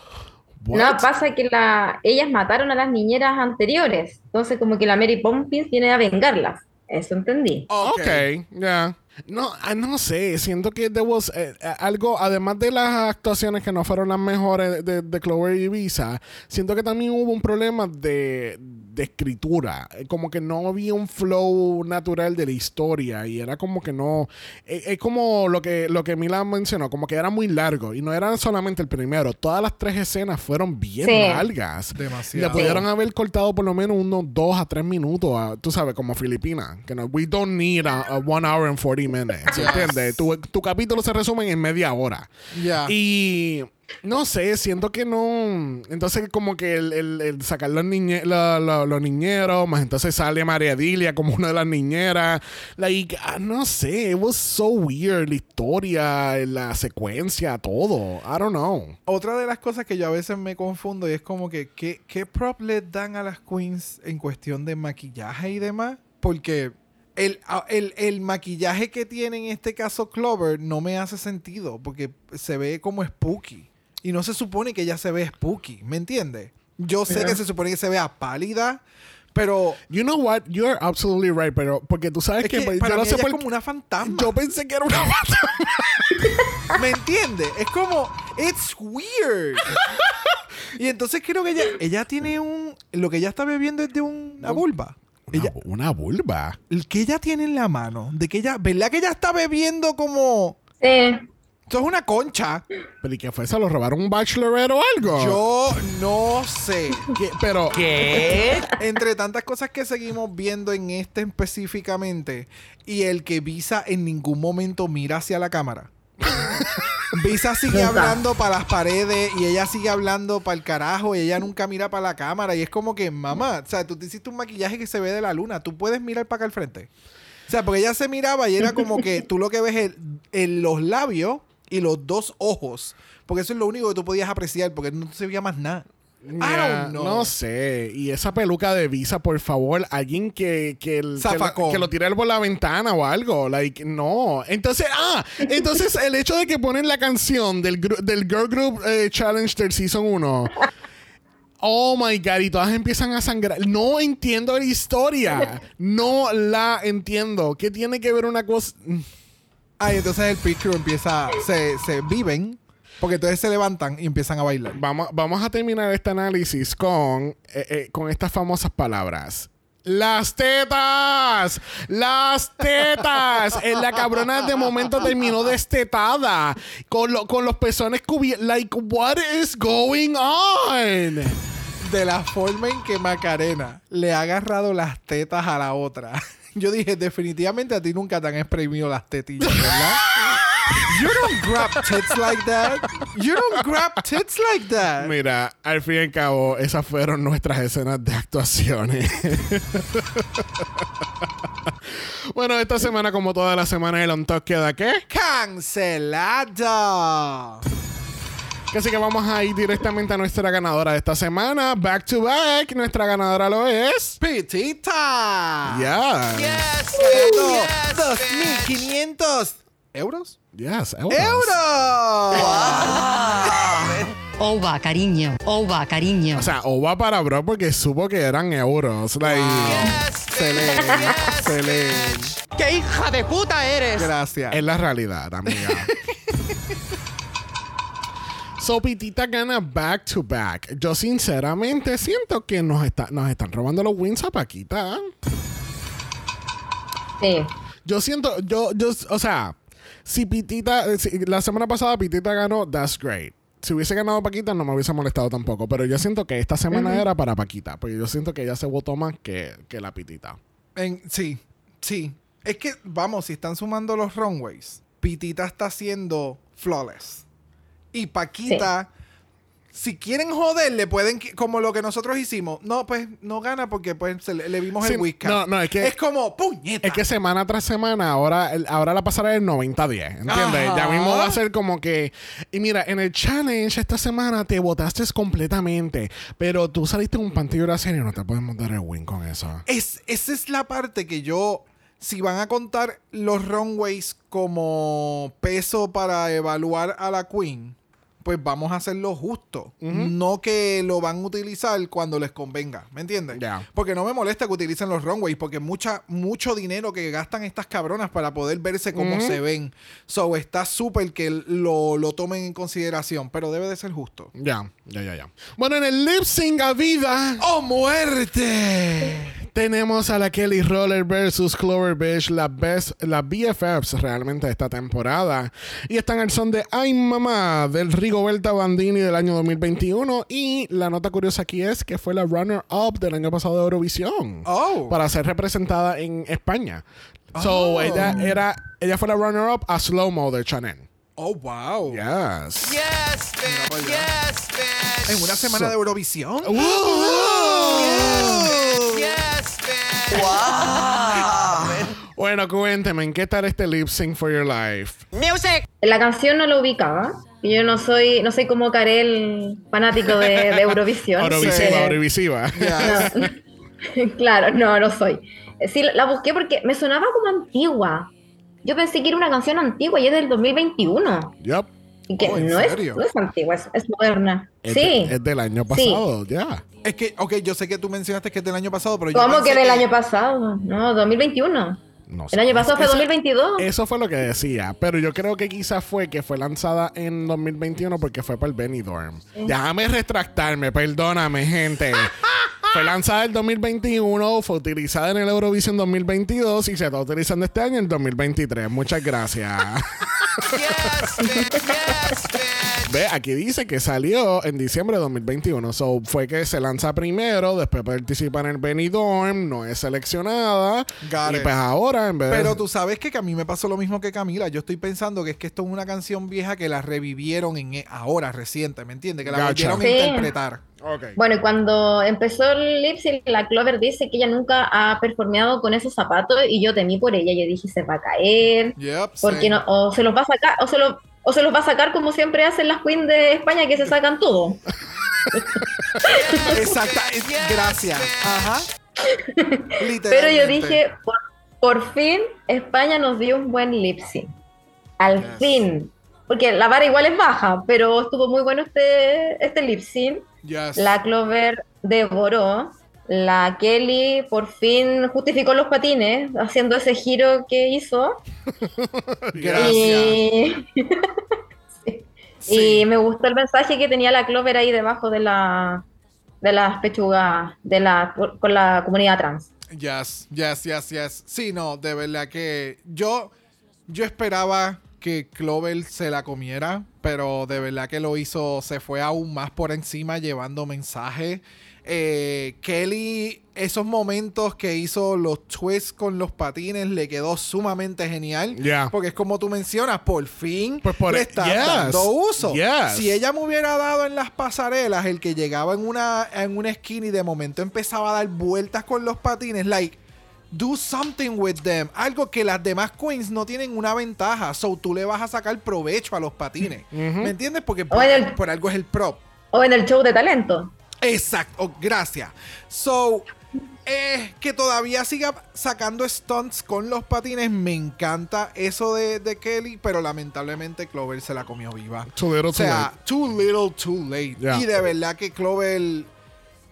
No, pasa que la, ellas mataron a las niñeras anteriores. Entonces, como que la Mary Poppins viene a vengarlas. Eso entendí. Ok, ya. No, ah, no sé, siento que there was eh, eh, algo, además de las actuaciones que no fueron las mejores de, de Clover y Visa, siento que también hubo un problema de, de escritura, Eh, como que no había un flow natural de la historia y era como que no, eh, es como lo que, lo que Milan mencionó, como que era muy largo y no era solamente el primero, todas las tres escenas fueron bien Sí. largas. Demasiado. Le pudieron haber cortado por lo menos unos dos a tres minutos, a- tú sabes, como Filipina. Que no, we don't need a, a one hour and 40 minutes. ¿Entiendes? Tu, tu capítulo se resume en media hora. Ya. Y no sé, siento que no. Entonces, como que el, el- el sacar los, niñe- la- la- los niñeros, más entonces sale María Dilia como una de las niñeras. Like, ah, no sé, it was so weird. La historia, la secuencia, todo. I don't know. Otra de las cosas que yo a veces me confundo y es como que, ¿qué, qué prop le dan a las queens en cuestión de maquillaje y demás? Porque el, el, el maquillaje que tiene en este caso Clover no me hace sentido porque se ve como spooky. Y no se supone que ella se ve spooky, ¿me entiendes? Yo sé que se supone que se vea pálida, pero You know what? You're absolutely right, pero porque tú sabes es que, que para yo no sé ella por es como una fantasma. Yo pensé que era una fantasma. ¿Me entiendes? Es como, it's weird. y entonces creo que ella, ella tiene un, lo que ella está bebiendo es de una vulva. Una, Ella, una vulva. el que ella tiene en la mano, de que ella, ¿verdad que ella está bebiendo como, Sí. esto es una concha? ¿Pero y qué fue? ¿Se lo robaron un bachelorette o algo? Yo no sé. ¿Qué? Pero... ¿Qué? Entre tantas cosas que seguimos viendo en este específicamente y el que Visa en ningún momento mira hacia la cámara. Visa sigue hablando para las paredes y ella sigue hablando para el carajo y ella nunca mira para la cámara y es como que, mamá, o sea, tú te hiciste un maquillaje que se ve de la luna, tú puedes mirar para acá al frente. O sea, porque ella se miraba y era como que tú lo que ves es en los labios y los dos ojos, porque eso es lo único que tú podías apreciar porque no se veía más nada. I Ya, don't know. No sé. Y esa peluca de Visa, por favor, alguien que, que, el- que, lo- que lo tire por la ventana o algo. Like, no. Entonces, ah, entonces el hecho de que ponen la canción del, del Girl Group eh, Challenge del Season 1. Oh my god, y todas empiezan a sangrar. No entiendo la historia. No la entiendo. ¿Qué tiene que ver una cosa? Ah, y entonces el pit crew empieza, se, se viven, porque entonces se levantan y empiezan a bailar. Vamos, vamos a terminar este análisis con, eh, eh, con estas famosas palabras. Las tetas, las tetas. En la cabrona de momento terminó destetada con, lo- con los pezones cubiertos. Like, what is going on? De la forma en que Macarena le ha agarrado las tetas a la otra. Yo dije, definitivamente a ti nunca te han exprimido las tetillas, ¿verdad? You don't grab tits like that. You don't grab tits like that. Mira, al fin y al cabo, esas fueron nuestras escenas de actuaciones. bueno, esta semana, como toda la semana, el on top queda ¿qué? Cancelada. Así que vamos a ir directamente a nuestra ganadora de esta semana. Back to back. Nuestra ganadora lo es. Pitita. Yeah. Yes. Yes, bitch. 2.500 euros. Yes. euros. ¡Euros! Ova, cariño. Ova, cariño. O sea, o va para Brock porque supo que eran euros. Like, Se lee, se lee. ¡Qué hija de puta eres! Gracias. Es la realidad, amiga. So, Pitita gana back to back. Yo sinceramente siento que nos, está, nos están robando los wins a Paquita. Sí. Yo siento, yo, yo, o sea, si Pitita, si la semana pasada Pitita ganó, that's great. Si hubiese ganado Paquita, no me hubiese molestado tampoco. Pero yo siento que esta semana era para Paquita. Porque yo siento que ella se votó más que, que la Pitita. En- sí, sí. Es que, vamos, si están sumando los runways, Pitita está siendo flawless. Y Paquita, si quieren joder, le pueden, como lo que nosotros hicimos. No, pues no gana porque pues se le, le vimos Sí, el whisky. no, no, es que- Es como, puñeta. Es que semana tras semana, ahora, el- ahora la pasará el 90-10. ¿Entiendes? Ajá. Ya mismo va a ser como que. Y mira, en el challenge esta semana te votaste completamente. Pero tú saliste un pantillo de la serie. No te podemos dar el win con eso. Es, esa es la parte que yo, si van a contar los runways como peso para evaluar a la queen, pues vamos a hacerlo justo. No que lo van a utilizar cuando les convenga. ¿Me entiendes? Ya. Porque no me molesta que utilicen los runways, porque mucha, mucho dinero que gastan estas cabronas para poder verse como se ven. So está súper que lo, lo tomen en consideración, pero debe de ser justo. Ya, ya, ya, ya. Bueno, en el lip sync a vida. ¡Oh, muerte! Tenemos a la Kelly Roller versus Clover Beach, la best, las BFFs realmente de esta temporada. Y están al son de Ay Mamá del Rigoberta Bandini del año 2021. Y la nota curiosa aquí es que fue la runner-up del año pasado de Eurovisión. Oh. Para ser representada en España. So, Oh. ella, era, ella fue la runner-up a Slow Mo de Chanel. ¡Oh, wow! Yes. Yes, bitch. Yes, bitch. En una semana de Eurovisión. Yes, bitch. Bueno, cuénteme, ¿en qué tal este lip sync for your life? Music. La canción no la ubicaba. y Yo no soy, no soy como Karel, fanático de, de Eurovisión. Eurovisiva, Eurovisiva. Yes. claro, no, no soy. Sí, la- la busqué porque me sonaba como antigua. Yo pensé que era una canción antigua y es del 2021. Yup. Que Oh, ¿en no, es, no es antigua, es, es moderna. Es, sí. de- es del año Sí. pasado, ya. Es que, ok, yo sé que tú mencionaste que es del año pasado, pero yo ¿Cómo que del año pasado? No, 2021. No sé. El año pasado fue Eso- 2022. Eso fue lo que decía, pero yo creo que quizás fue que fue lanzada en 2021 porque fue para el Benidorm. Déjame retractarme, perdóname, gente. fue lanzada en 2021, fue utilizada en el Eurovision 2022 y se está utilizando este año en 2023. Muchas gracias. Yes, bitch. Yes, bitch. Ve, aquí dice que salió en diciembre de 2021. So, fue que se lanza primero, después participa en el Benidorm, no es seleccionada. Got y it. pues ahora, en vez de... Pero tú sabes que, que a mí me pasó lo mismo que Camila. Yo estoy pensando que es que esto es una canción vieja que la revivieron en e- ahora, reciente, ¿me entiendes? Que la Gotcha. volvieron a Sí. interpretar. Ok. Bueno, y cuando empezó el lip sync, la Clover dice que ella nunca ha performeado con esos zapatos y yo temí por ella. Yo dije, se va a caer, Yep, porque no, o se los va a sacar, o se, lo- o se los va a sacar como siempre hacen las queens de España, que se sacan todo. Exacta, es- gracias. Ajá. Pero yo dije, por, por fin España nos dio un buen lip sync. Al Yes. fin. Porque la vara igual es baja, pero estuvo muy bueno este, este lip sync. Yes. La Clover devoró. La Kelly por fin justificó los patines haciendo ese giro que hizo. Gracias. Y, Sí. Sí. y me gustó el mensaje que tenía la Clover ahí debajo de la de las pechugas de la con la comunidad trans. Yes, yes, yes, yes. Sí, no, de verdad que yo, yo esperaba que Clover se la comiera, pero de verdad que lo hizo, se fue aún más por encima llevando mensajes. Eh, Kelly, esos momentos que hizo los twists con los patines, le quedó sumamente genial. Porque es como tú mencionas, por fin Pues por- le está yes, dando uso. yes. Si ella me hubiera dado en las pasarelas el que llegaba en una, en una esquina y de momento empezaba a dar vueltas con los patines, like, do something with them. Algo que las demás queens no tienen una ventaja. So tú le vas a sacar provecho a los patines. ¿Me entiendes? Porque por, el- por algo es el prop. O en el show de talento. Exacto, oh, gracias. So, eh, que todavía siga sacando stunts con los patines, me encanta eso de, de Kelly, pero lamentablemente Clover se la comió viva. Too little, O sea, too little, too late. Yeah. Y de verdad que Clover.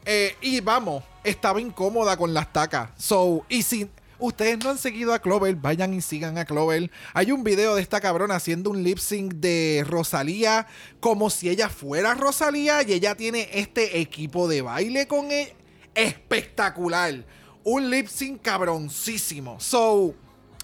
eh, y vamos, estaba incómoda con las tacas. So, y si ustedes no han seguido a Clover, vayan y sigan a Clover. Hay un video de esta cabrona haciendo un lip sync de Rosalía, como si ella fuera Rosalía, y ella tiene este equipo de baile con ella. Espectacular. Un lip sync cabroncísimo. So.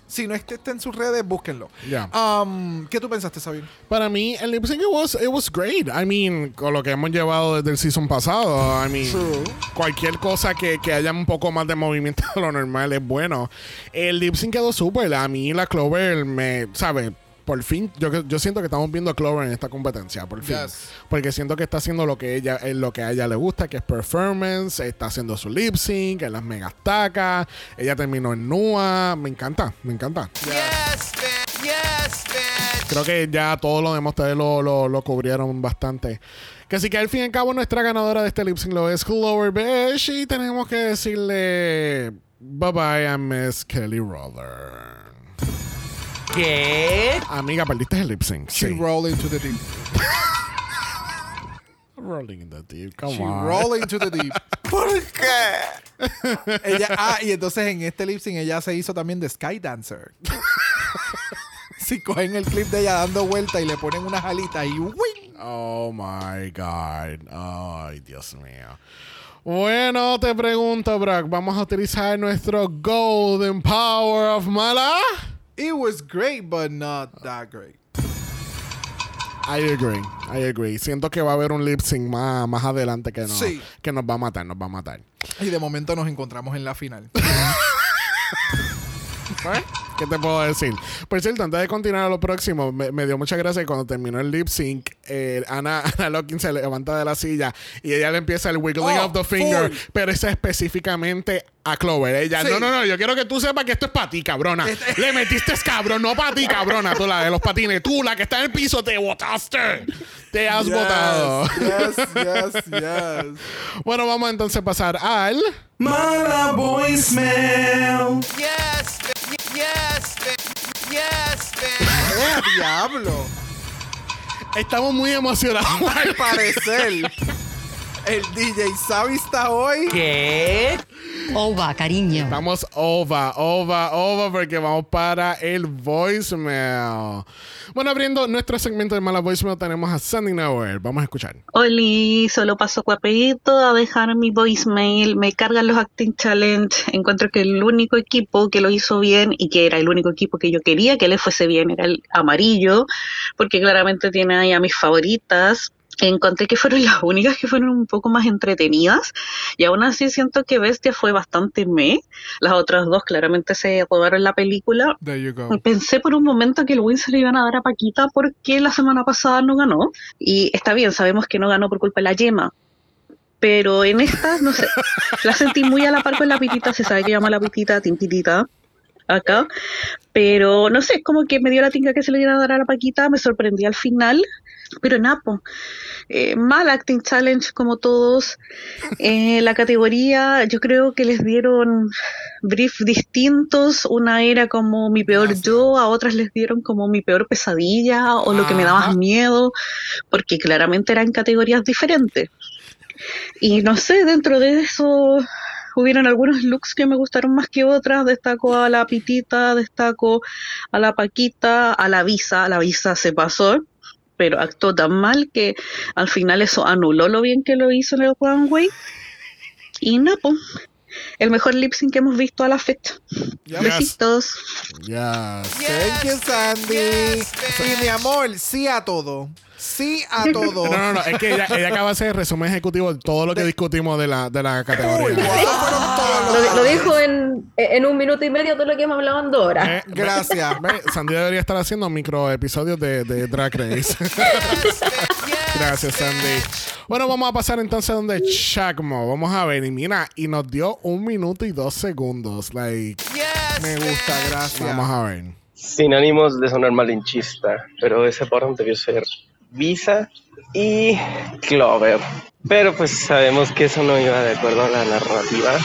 Si no este está en sus redes, búsquenlo. Ya. Um, ¿Qué tú pensaste, Sabine? Para mí, el lip sync it was, it was great. I mean, con lo que hemos llevado desde el season pasado. I mean, True. cualquier cosa que, que haya un poco más de movimiento de lo normal es bueno. El lip sync quedó súper. A mí la Clover me, ¿sabe? Por fin, yo, yo siento que estamos viendo a Clover en esta competencia, por fin. Yes. Porque siento que está haciendo lo que ella, eh, lo que a ella le gusta, que es performance, está haciendo su lip sync, en las megas tacas, ella terminó en Nua, me encanta, me encanta. Yes, bitch. Yes, bitch. Creo que ya todo lo demás ustedes lo, lo, lo cubrieron bastante. Que así que al fin y al cabo nuestra ganadora de este lip sync lo es Clover Besh y tenemos que decirle bye bye a Miss Kelly Roller. ¿Qué? Amiga, perdiste el lip sync. She Sí. roll into the deep. Rolling in the deep, come She on. roll into the deep. ¿Por qué? ella, ah, y entonces en este lip sync ella se hizo también de Sky Dancer. si cogen el clip de ella dando vuelta y le ponen unas alitas y ¡wing! Oh my God. Ay, Dios mío. Bueno, te pregunto, Brock, ¿vamos a utilizar nuestro Golden Power of Mala? It was great, but not that great. I agree, I agree. Siento que va a haber un lip sync más, más adelante que, no, Sí. que nos va a matar, nos va a matar. Y de momento nos encontramos en la final. ¿Qué te puedo decir? Por cierto, antes de continuar a lo próximo, me, me dio mucha gracia que cuando terminó el lip sync, eh, Ana, Ana Locking se levanta de la silla y ella le empieza el wiggling Oh, of the finger, full. pero es específicamente a Clover. Ella, Sí. no, no, no, yo quiero que tú sepas que esto es para ti, cabrona. Le metiste cabrón, no para ti, cabrona. Tú la de los patines, tú la que está en el piso, te botaste. Te has botado. Yes, yes, yes. Bueno, vamos entonces a pasar al. Mala voicemail. Yes. Yes, bitch. Yes, bitch. ¡Eh, diablo! Estamos muy emocionados. Al parecer, el DJ Sabi está hoy. ¿Qué? Ova, cariño. Estamos over, over, over porque vamos para el voicemail. Bueno, abriendo nuestro segmento de mala voicemail tenemos a Sandy Nowhere. Vamos a escuchar. Oli, solo paso guapito a dejar mi voicemail. Me cargan los Acting Challenge. Encuentro que el único equipo que lo hizo bien y que era el único equipo que yo quería que le fuese bien era el amarillo, porque claramente tiene ahí a mis favoritas. Encontré que fueron las únicas que fueron un poco más entretenidas y aún así siento que Bestia fue bastante me. Las otras dos claramente se robaron la película, There you go. Pensé por un momento que el win se lo iban a dar a Paquita porque la semana pasada no ganó. Y está bien, sabemos que no ganó por culpa de la yema. Pero en esta, no sé, la sentí muy a la par con la pitita, se sabe que llama la pitita, timpitita, acá. Pero no sé, como que me dio la tinga que se le iban a dar a la Paquita, me sorprendí al final. Pero Napo, eh, mal acting challenge como todos. Eh, la categoría, yo creo que les dieron brief distintos. Una era como mi peor yo, a otras les dieron como mi peor pesadilla o lo que me da más miedo, porque claramente eran categorías diferentes. Y no sé, dentro de eso hubieron algunos looks que me gustaron más que otras. Destaco a la Pitita, destaco a la Paquita, a la Visa. La Visa se pasó, pero actuó tan mal que al final eso anuló lo bien que lo hizo en el runway. Y Napo, el mejor lip sync que hemos visto a la fecha. Yes. Besitos. Yes. Thank you, Sandy. y mi amor, sí a todo. Sí a todo. No, no, no. Es que ella, ella acaba de hacer el resumen ejecutivo de todo lo que discutimos de la, de la categoría. Uy, wow, todos Lo, dijo en, en un minuto y medio todo lo que hemos hablado en dos horas. Eh, Gracias. ve, Sandy debería estar haciendo micro episodios de, de Drag Race. Gracias, Sandy. Bueno, vamos a pasar entonces donde Chacmo. Vamos a ver. Y mira, y nos dio un minuto y dos segundos. Like, Yes, Me gusta, gracias. vamos a ver. Sin ánimos de sonar malinchista, pero ese porno debió ser Visa y Clover. Pero pues sabemos que eso no iba de acuerdo a la narrativa.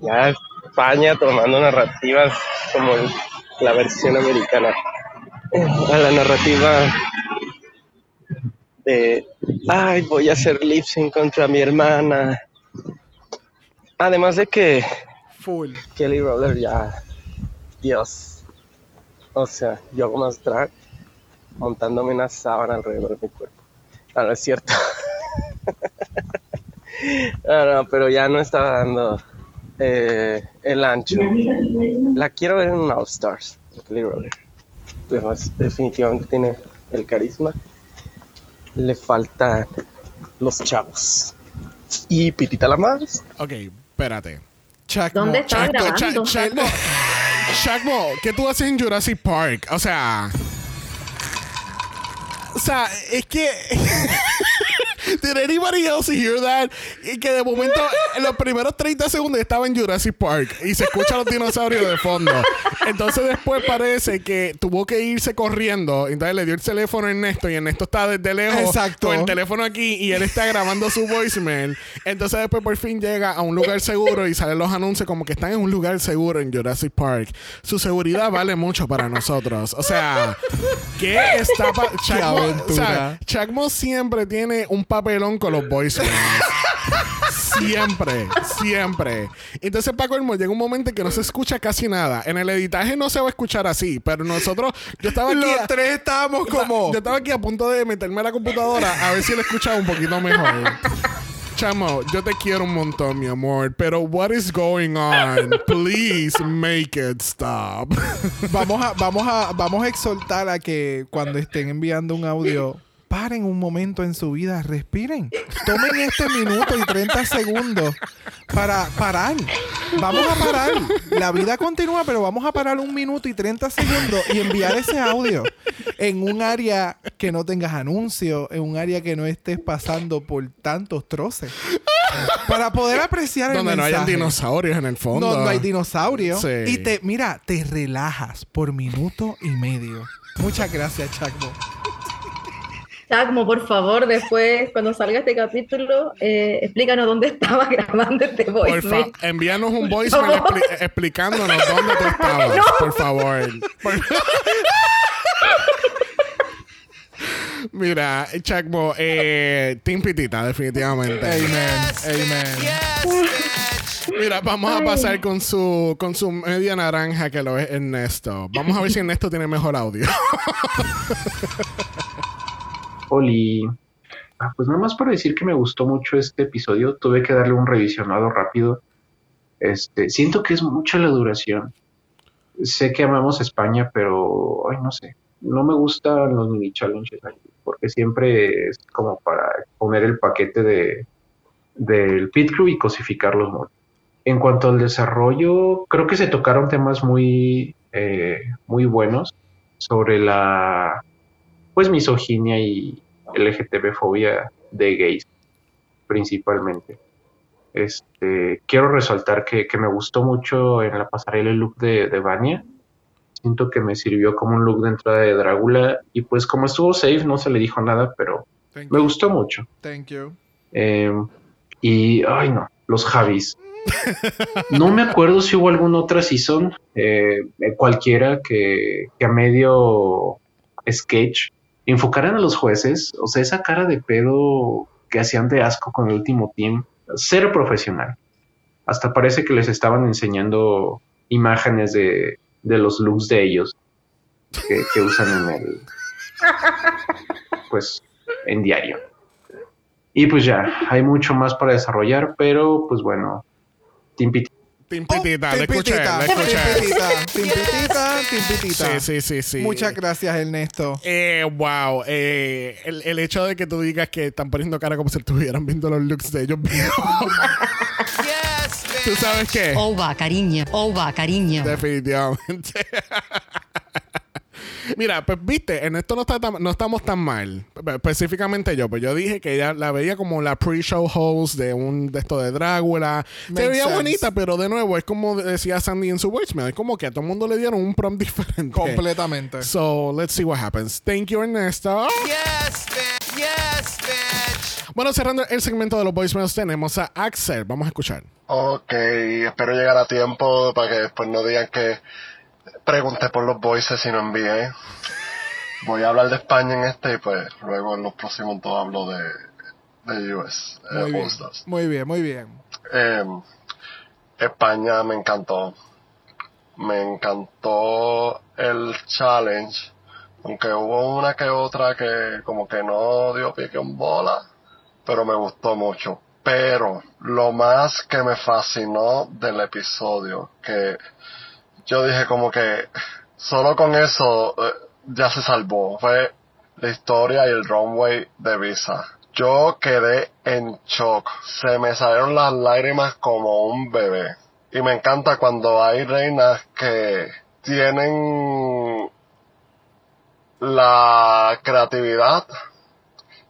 Ya España tomando narrativas como la versión americana. A la narrativa de, ay, voy a hacer lip sync contra mi hermana. Además de que Full. Kelly Roller ya, Dios. O sea, yo hago más drag montándome una sábana alrededor de mi cuerpo. Ah, no es cierto. No, pero ya no estaba dando eh, el ancho. La quiero ver en un All Stars. Además, definitivamente tiene el carisma. Le faltan los chavos. Y Pitita la más. Ok, espérate. ¿Dónde Chacmo, grabando? ¿qué tú haces en Jurassic Park? O sea. O sea, es que. Did anybody else hear that? Y que de momento, en los primeros 30 segundos estaba en Jurassic Park y se escuchan los dinosaurios de fondo. Entonces después parece que tuvo que irse corriendo. Entonces le dio el teléfono a Ernesto y Ernesto está desde lejos Exacto. con el teléfono aquí y él está grabando su voicemail. Entonces después por fin llega a un lugar seguro y salen los anuncios como que están en un lugar seguro en Jurassic Park. Su seguridad vale mucho para nosotros. O sea, ¿qué está pa- Chacmo, o sea, Chacmo siempre tiene un papelón con los voicemails. Siempre, siempre. Entonces, Paco Elmo, llega un momento en que no se escucha casi nada. En el editaje no se va a escuchar así, pero nosotros, yo estaba aquí. Los a- tres estábamos como. yo estaba aquí a punto de meterme a la computadora a ver si lo escuchaba un poquito mejor. Chamo, yo te quiero un montón, mi amor, pero what is going on? Please make it stop. Vamos a, vamos a, vamos a exhortar a que cuando estén enviando un audio, paren un momento en su vida, respiren. Tomen este minuto y 30 segundos para parar. Vamos a parar. La vida continúa, pero vamos a parar un minuto y 30 segundos y enviar ese audio en un área que no tengas anuncios, en un área que no estés pasando por tantos troces. Para poder apreciar el Donde no hayan mensaje. dinosaurios en el fondo. No, no hay dinosaurios. Sí. Y te, mira, te relajas por minuto y medio. Muchas gracias, Chacmo. Chacmo, por favor, después, cuando salga este capítulo, eh, explícanos dónde estaba grabando este Por voicemail. envíanos un voicemail expli- explicándonos dónde tú estabas, por favor. Por- Mira, Chacmo, eh, Team Pitita, definitivamente. Amen. Amen. Mira, vamos a pasar con su con su media naranja que lo es Ernesto. Vamos a ver si Ernesto tiene mejor audio. Oli. Ah, pues nada más para decir que me gustó mucho este episodio. Tuve que darle un revisionado rápido. Este, siento que es mucha la duración. Sé que amamos España, pero ay, no sé. No me gustan los mini challenges porque siempre es como para poner el paquete de del pit crew y cosificarlos mucho. En cuanto al desarrollo, creo que se tocaron temas muy, eh, muy buenos sobre la pues misoginia y LGTB-fobia de gays, principalmente. Este, quiero resaltar que, que me gustó mucho en la pasarela el look de, de Vania. Siento que me sirvió como un look de entrada de Drácula. Y pues como estuvo safe, no se le dijo nada, pero Thank me you. gustó mucho. Thank you. Eh, y, ay no, los Javis. No me acuerdo si hubo alguna otra season, eh, cualquiera que, que a medio sketch enfocaran a los jueces. O sea, esa cara de pedo que hacían de asco con el último team, cero profesional. Hasta parece que les estaban enseñando imágenes de, de los looks de ellos que, usan en el, pues, en diario. Y pues ya, hay mucho más para desarrollar, pero pues bueno, Team Team Pitita, le escuché, Timpitita, le escuché. timpitita, timpitita, timpitita. Sí, sí, sí, sí. Muchas gracias, Ernesto. Eh, wow. Eh, el, el hecho de que tú digas que están poniendo cara como si estuvieran viendo los looks de ellos viejos. ¿Tú sabes qué? Ova, cariño. Ova, cariño. Definitivamente. Mira, pues viste, en esto no, está tan- no estamos tan mal. Pe- Específicamente yo, pues yo dije que ella la veía como la pre-show host de un de esto de Drácula. Se veía sense. bonita, pero de nuevo, es como decía Sandy en su voicemail. Es como que a todo el mundo le dieron un prompt diferente. Completamente. So, let's see what happens. Thank you, Ernesto. Yes, bitch. Yes, bitch. Bueno, cerrando el segmento de los voicemails, tenemos a Axel. Vamos a escuchar. Ok, espero llegar a tiempo para que después no digan que pregunté por los voices y no envié. Voy a hablar de España en este y pues luego en los próximos dos hablo de, de US. eh, Muy bien. Muy bien, muy bien. Eh, España me encantó. Me encantó el challenge. Aunque hubo una que otra que como que no dio pie en bola. Pero me gustó mucho. Pero lo más que me fascinó del episodio, que yo dije como que solo con eso eh, ya se salvó, fue la historia y el runway de Visa. Yo quedé en shock. Se me salieron las lágrimas como un bebé. Y me encanta cuando hay reinas que tienen la creatividad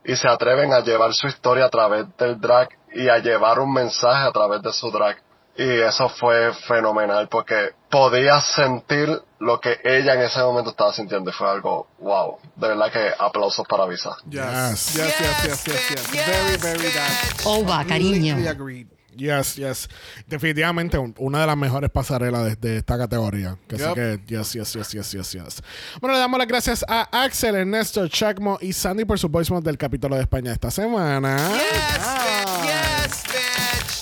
y se atreven a llevar su historia a través del drag y a llevar un mensaje a través de su drag. Y eso fue fenomenal porque podía sentir lo que ella en ese momento estaba sintiendo y fue algo wow. De verdad que aplausos para Visa. Yes. Yes, yes, yes, yes, yes. Very, very that. Ova, cariño. Completely agreed. Yes, yes. Definitivamente un- una de las mejores pasarelas de, de esta categoría. Que sí Yep. que, yes, yes, yes, yes, yes, yes. Bueno, le damos las gracias a Axel, Ernesto, Chacmo y Sandy por su voicemail del capítulo de España esta semana. Yes, bitch.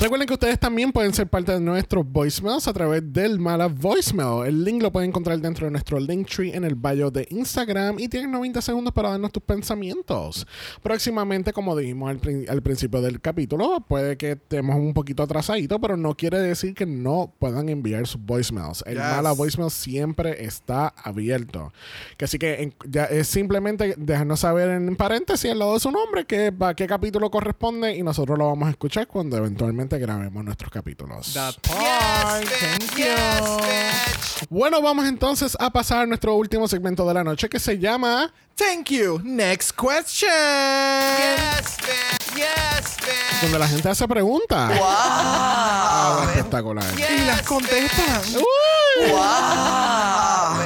Recuerden que ustedes también pueden ser parte de nuestros voicemails a través del Mala Voicemail. El link lo pueden encontrar dentro de nuestro Linktree en el bio de Instagram y tienen 90 segundos para darnos tus pensamientos. Próximamente, como dijimos al, prin- al principio del capítulo, puede que estemos un poquito atrasadito, pero no quiere decir que no puedan enviar sus voicemails. El Yes. Mala Voicemail siempre está abierto. Que así que en- ya es simplemente dejarnos saber en paréntesis al lado de su nombre que, a qué capítulo corresponde y nosotros lo vamos a escuchar cuando eventualmente grabemos nuestros capítulos. That part. Thank you. Bueno, vamos entonces a pasar a nuestro último segmento de la noche que se llama Thank you. Next question. Yes, bitch. Yes, bitch. donde la gente hace preguntas. Ah, espectacular. Y las contestan.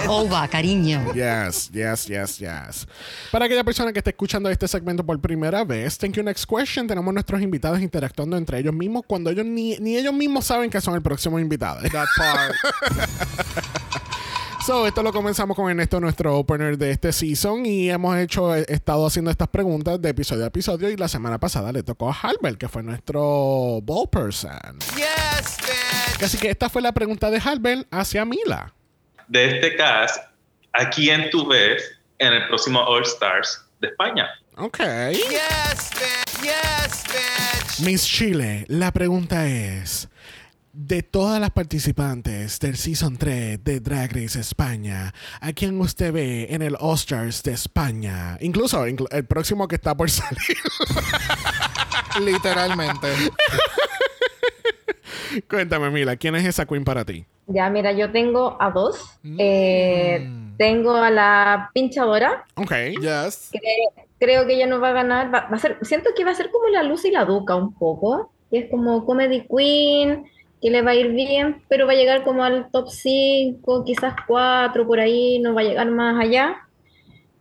Ova, cariño. Yes, yes, yes, yes. Para aquella persona que esté escuchando este segmento por primera vez, Thank You Next Question, tenemos nuestros invitados interactuando entre ellos mismos cuando ellos ni, ni ellos mismos saben que son el próximo invitado. That part. So, esto lo comenzamos con Ernesto, nuestro opener de este season, y hemos hecho, he estado haciendo estas preguntas de episodio a episodio, y la semana pasada le tocó a Halbert, que fue nuestro ball person. Yes, bitch. Así que esta fue la pregunta de Halbert hacia Mila. de este cast, ¿a quién tú ves en el próximo All Stars de España? Ok. Yes, bitch. Yes, bitch. Miss Chile, la pregunta es: de todas las participantes del Season 3 de Drag Race España, ¿a quién usted ve en el All Stars de España? Incluso inclu- el próximo que está por salir. Literalmente. Cuéntame, Mila, ¿quién es esa queen para ti? Ya, mira, yo tengo a dos. Eh, tengo a la pinchadora. Ok. Yes. Cre- creo que ella no va a ganar. Va, va a ser, siento que va a ser como la Luz y la Duca un poco. Que es como Comedy Queen, que le va a ir bien, pero va a llegar como al top 5, quizás 4 por ahí, no va a llegar más allá.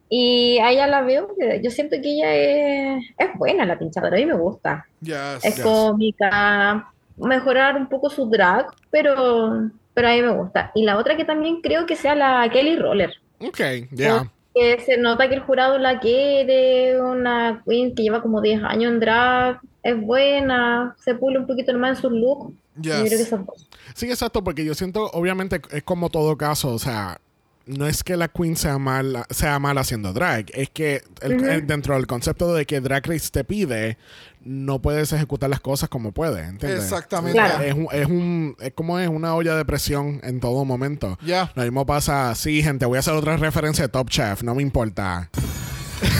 Y a ella la veo, yo siento que ella es, es buena la pinchadora, a mí me gusta. Yes. Es yes. cómica, mejorar un poco su drag, pero, pero a mí me gusta. Y la otra que también creo que sea la Kelly Roller. Ok, ya. Que se nota que el jurado la quiere, una queen que lleva como 10 años en drag, es buena, se pule un poquito más en sus looks. Yes. Yo creo que esas dos. Sí, exacto, porque yo siento, obviamente, es como todo caso, o sea, no es que la queen sea mala, sea mala haciendo drag, es que el- dentro del concepto de que Drag Race te pide, no puedes ejecutar las cosas como puedes, ¿entiendes? Exactamente. Claro. Es, un, es, un, es como es una olla de presión en todo momento. Ya. Lo mismo pasa, sí, gente, voy a hacer otra referencia de Top Chef, no me importa.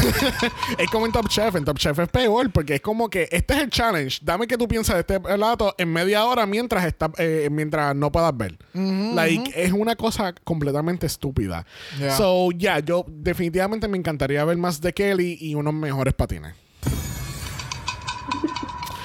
es como en Top Chef. En Top Chef es peor porque es como que este es el challenge. Dame que tú piensas de este plato en media hora mientras está, eh, mientras no puedas ver. Like, es una cosa completamente estúpida. Yeah. So, yeah, yo definitivamente me encantaría ver más de Kelly y unos mejores patines.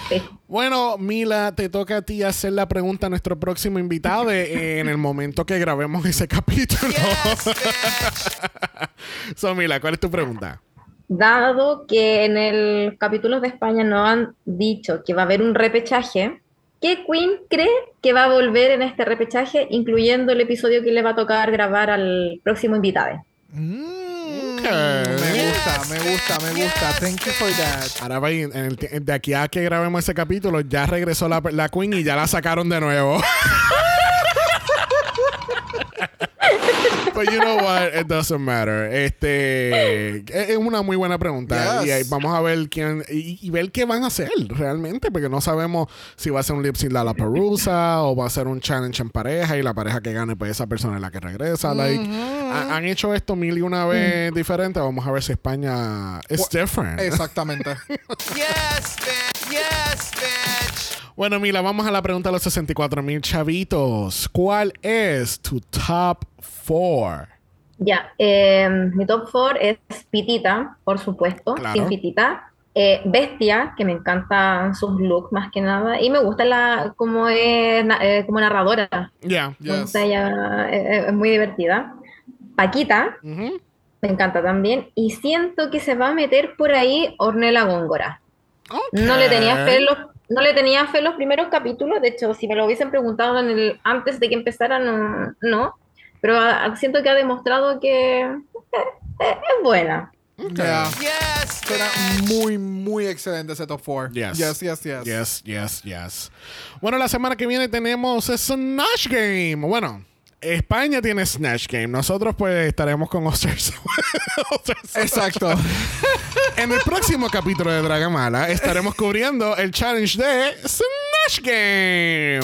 Bueno, Mila, te toca a ti hacer la pregunta a nuestro próximo invitado en el momento que grabemos ese capítulo. so, Mila, ¿cuál es tu pregunta? Dado que en el capítulo de España no han dicho que va a haber un repechaje, ¿qué Queen cree que va a volver en este repechaje, incluyendo el episodio que le va a tocar grabar al próximo invitado? Me gusta, me gusta, me gusta. Thank you for that. Ahora en el de aquí a que grabemos ese capítulo, ya regresó la, la Queen y ya la sacaron de nuevo. But you know what? It doesn't matter. Este es una muy buena pregunta. Yes. Y ahí vamos a ver quién y, y ver qué van a hacer realmente, porque no sabemos si va a ser un lip sync de la Perusa o va a ser un challenge en pareja y la pareja que gane, pues esa persona es la que regresa. Like, ha- han hecho esto mil y una vez diferente. Vamos a ver si España es different. Exactamente. Bueno, Mila, vamos a la pregunta de los 64 mil chavitos. ¿Cuál es tu top 4? Ya, eh, mi top 4 es Pitita, por supuesto, Claro. sin Pitita. Eh, Bestia, que me encantan sus looks más que nada. Y me gusta la como es eh, como narradora. Ya. Gusta ella, eh, es muy divertida. Paquita, me encanta también. Y siento que se va a meter por ahí Ornella Góngora. No le tenía fe en los, no le tenía fe en los primeros capítulos. De hecho, si me lo hubiesen preguntado en el, antes de que empezara, no. no. Pero ah, siento que ha demostrado que eh, eh, es buena. Yeah. Suena muy, muy excelente ese top 4. Yes. Yes, yes, yes. Yes, yes, yes. Bueno, la semana que viene tenemos Snatch Game. Bueno, España tiene Snatch Game. Nosotros pues estaremos con Osters. Exacto. en el próximo capítulo de Dragamala estaremos cubriendo el challenge de Snatch Game.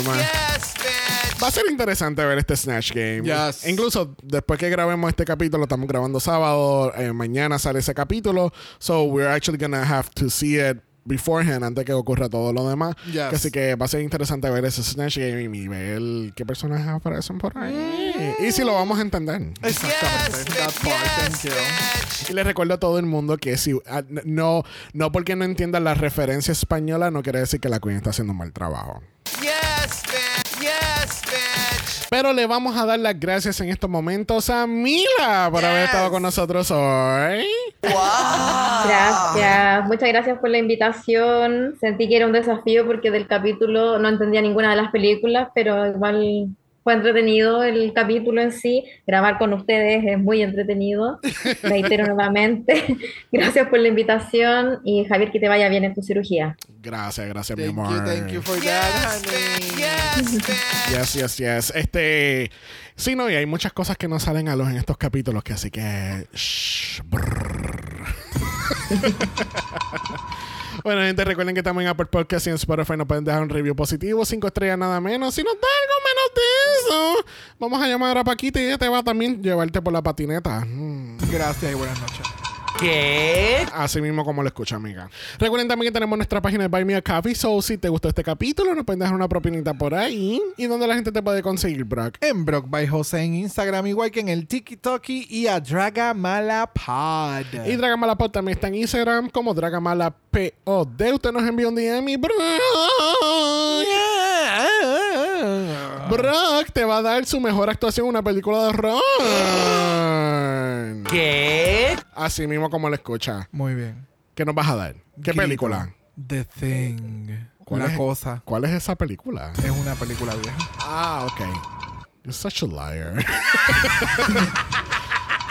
Va a ser interesante ver este Snatch Game. Yes. Incluso después que grabemos este capítulo, estamos grabando sábado, eh, mañana sale ese capítulo. So we're actually gonna have to see it beforehand antes que ocurra todo lo demás. Yes. Así que va a ser interesante ver ese Snatch Game y ver qué personajes aparecen por ahí. Y si lo vamos a entender. Exactamente. Y les recuerdo a todo el mundo que si n- no, no porque no entiendan la referencia española, no quiere decir que la Queen está haciendo un mal trabajo. Pero le vamos a dar las gracias en estos momentos a Mila por haber estado con nosotros hoy. Gracias, muchas gracias por la invitación. Sentí que era un desafío porque del capítulo no entendía ninguna de las películas, pero igual fue entretenido el capítulo en sí. Grabar con ustedes es muy entretenido. Reitero nuevamente. Gracias por la invitación y Javier, que te vaya bien en tu cirugía. Gracias, gracias, mi Thank amor. you, thank you for that, honey. Yes, yes, yes. Este. Sí, no, y hay muchas cosas que no salen a luz en estos capítulos, que así que. shh, brrr. Bueno, gente, recuerden que estamos en Apple Podcast y en Spotify nos pueden dejar un review positivo, cinco estrellas nada menos. Si nos da algo menos de eso, vamos a llamar a Paquita y ella te va a también llevarte por la patineta. Mm. Gracias y buenas noches. ¿Qué? Así mismo como lo escucha, amiga. Recuerden también que tenemos nuestra página de Buy Me a Coffee. So, si te gustó este capítulo, nos pueden dejar una propinita por ahí. ¿Y donde la gente te puede conseguir, Brock? En Brock by Jose en Instagram, igual que en el TikTok y a Dragamalapod. Y Dragamalapod también está en Instagram como Dragamalapod. Usted nos envía un DM y Brock, Brock te va a dar su mejor actuación en una película de horror. ¿Qué? Así mismo como lo escucha. Muy bien. ¿Qué nos vas a dar? ¿Qué Grito. película? The Thing. ¿Cuál la es? cosa. ¿Cuál es esa película? Es una película vieja. Ah, ok. You're such a liar.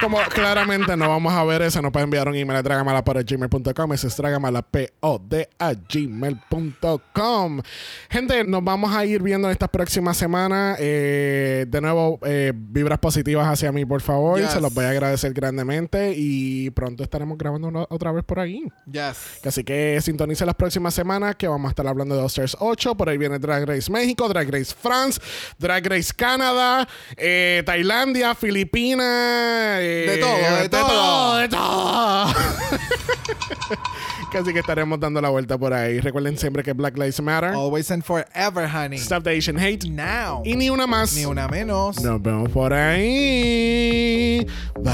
Como claramente no vamos a ver eso, nos pueden enviar un email a dragamalapod@gmail.com. Ese es dragamalapod a gmail.com. Gente, nos vamos a ir viendo en estas próximas semanas. Eh, de nuevo, eh, vibras positivas hacia mí, por favor. Yes. Se los voy a agradecer grandemente. Y pronto estaremos grabando otra vez por ahí. Yes. Así que sintonice las próximas semanas que vamos a estar hablando de All Stars 8. Por ahí viene Drag Race México, Drag Race France, Drag Race Canadá, eh, Tailandia, Filipinas. Eh, De todo, de todo. de todo. Casi que estaremos dando la vuelta por ahí. Recuerden siempre que Black Lives Matter. Always and forever, honey. Stop the Asian hate. Now. Y ni una más. Ni una menos. Nos vemos por ahí. Bye.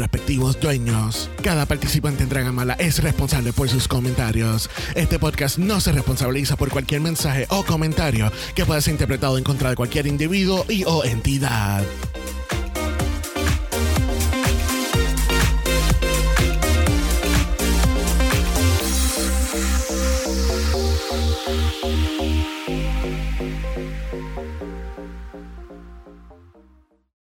respectivos dueños. Cada participante en Dragamala es responsable por sus comentarios. Este podcast no se responsabiliza por cualquier mensaje o comentario que pueda ser interpretado en contra de cualquier individuo y o entidad.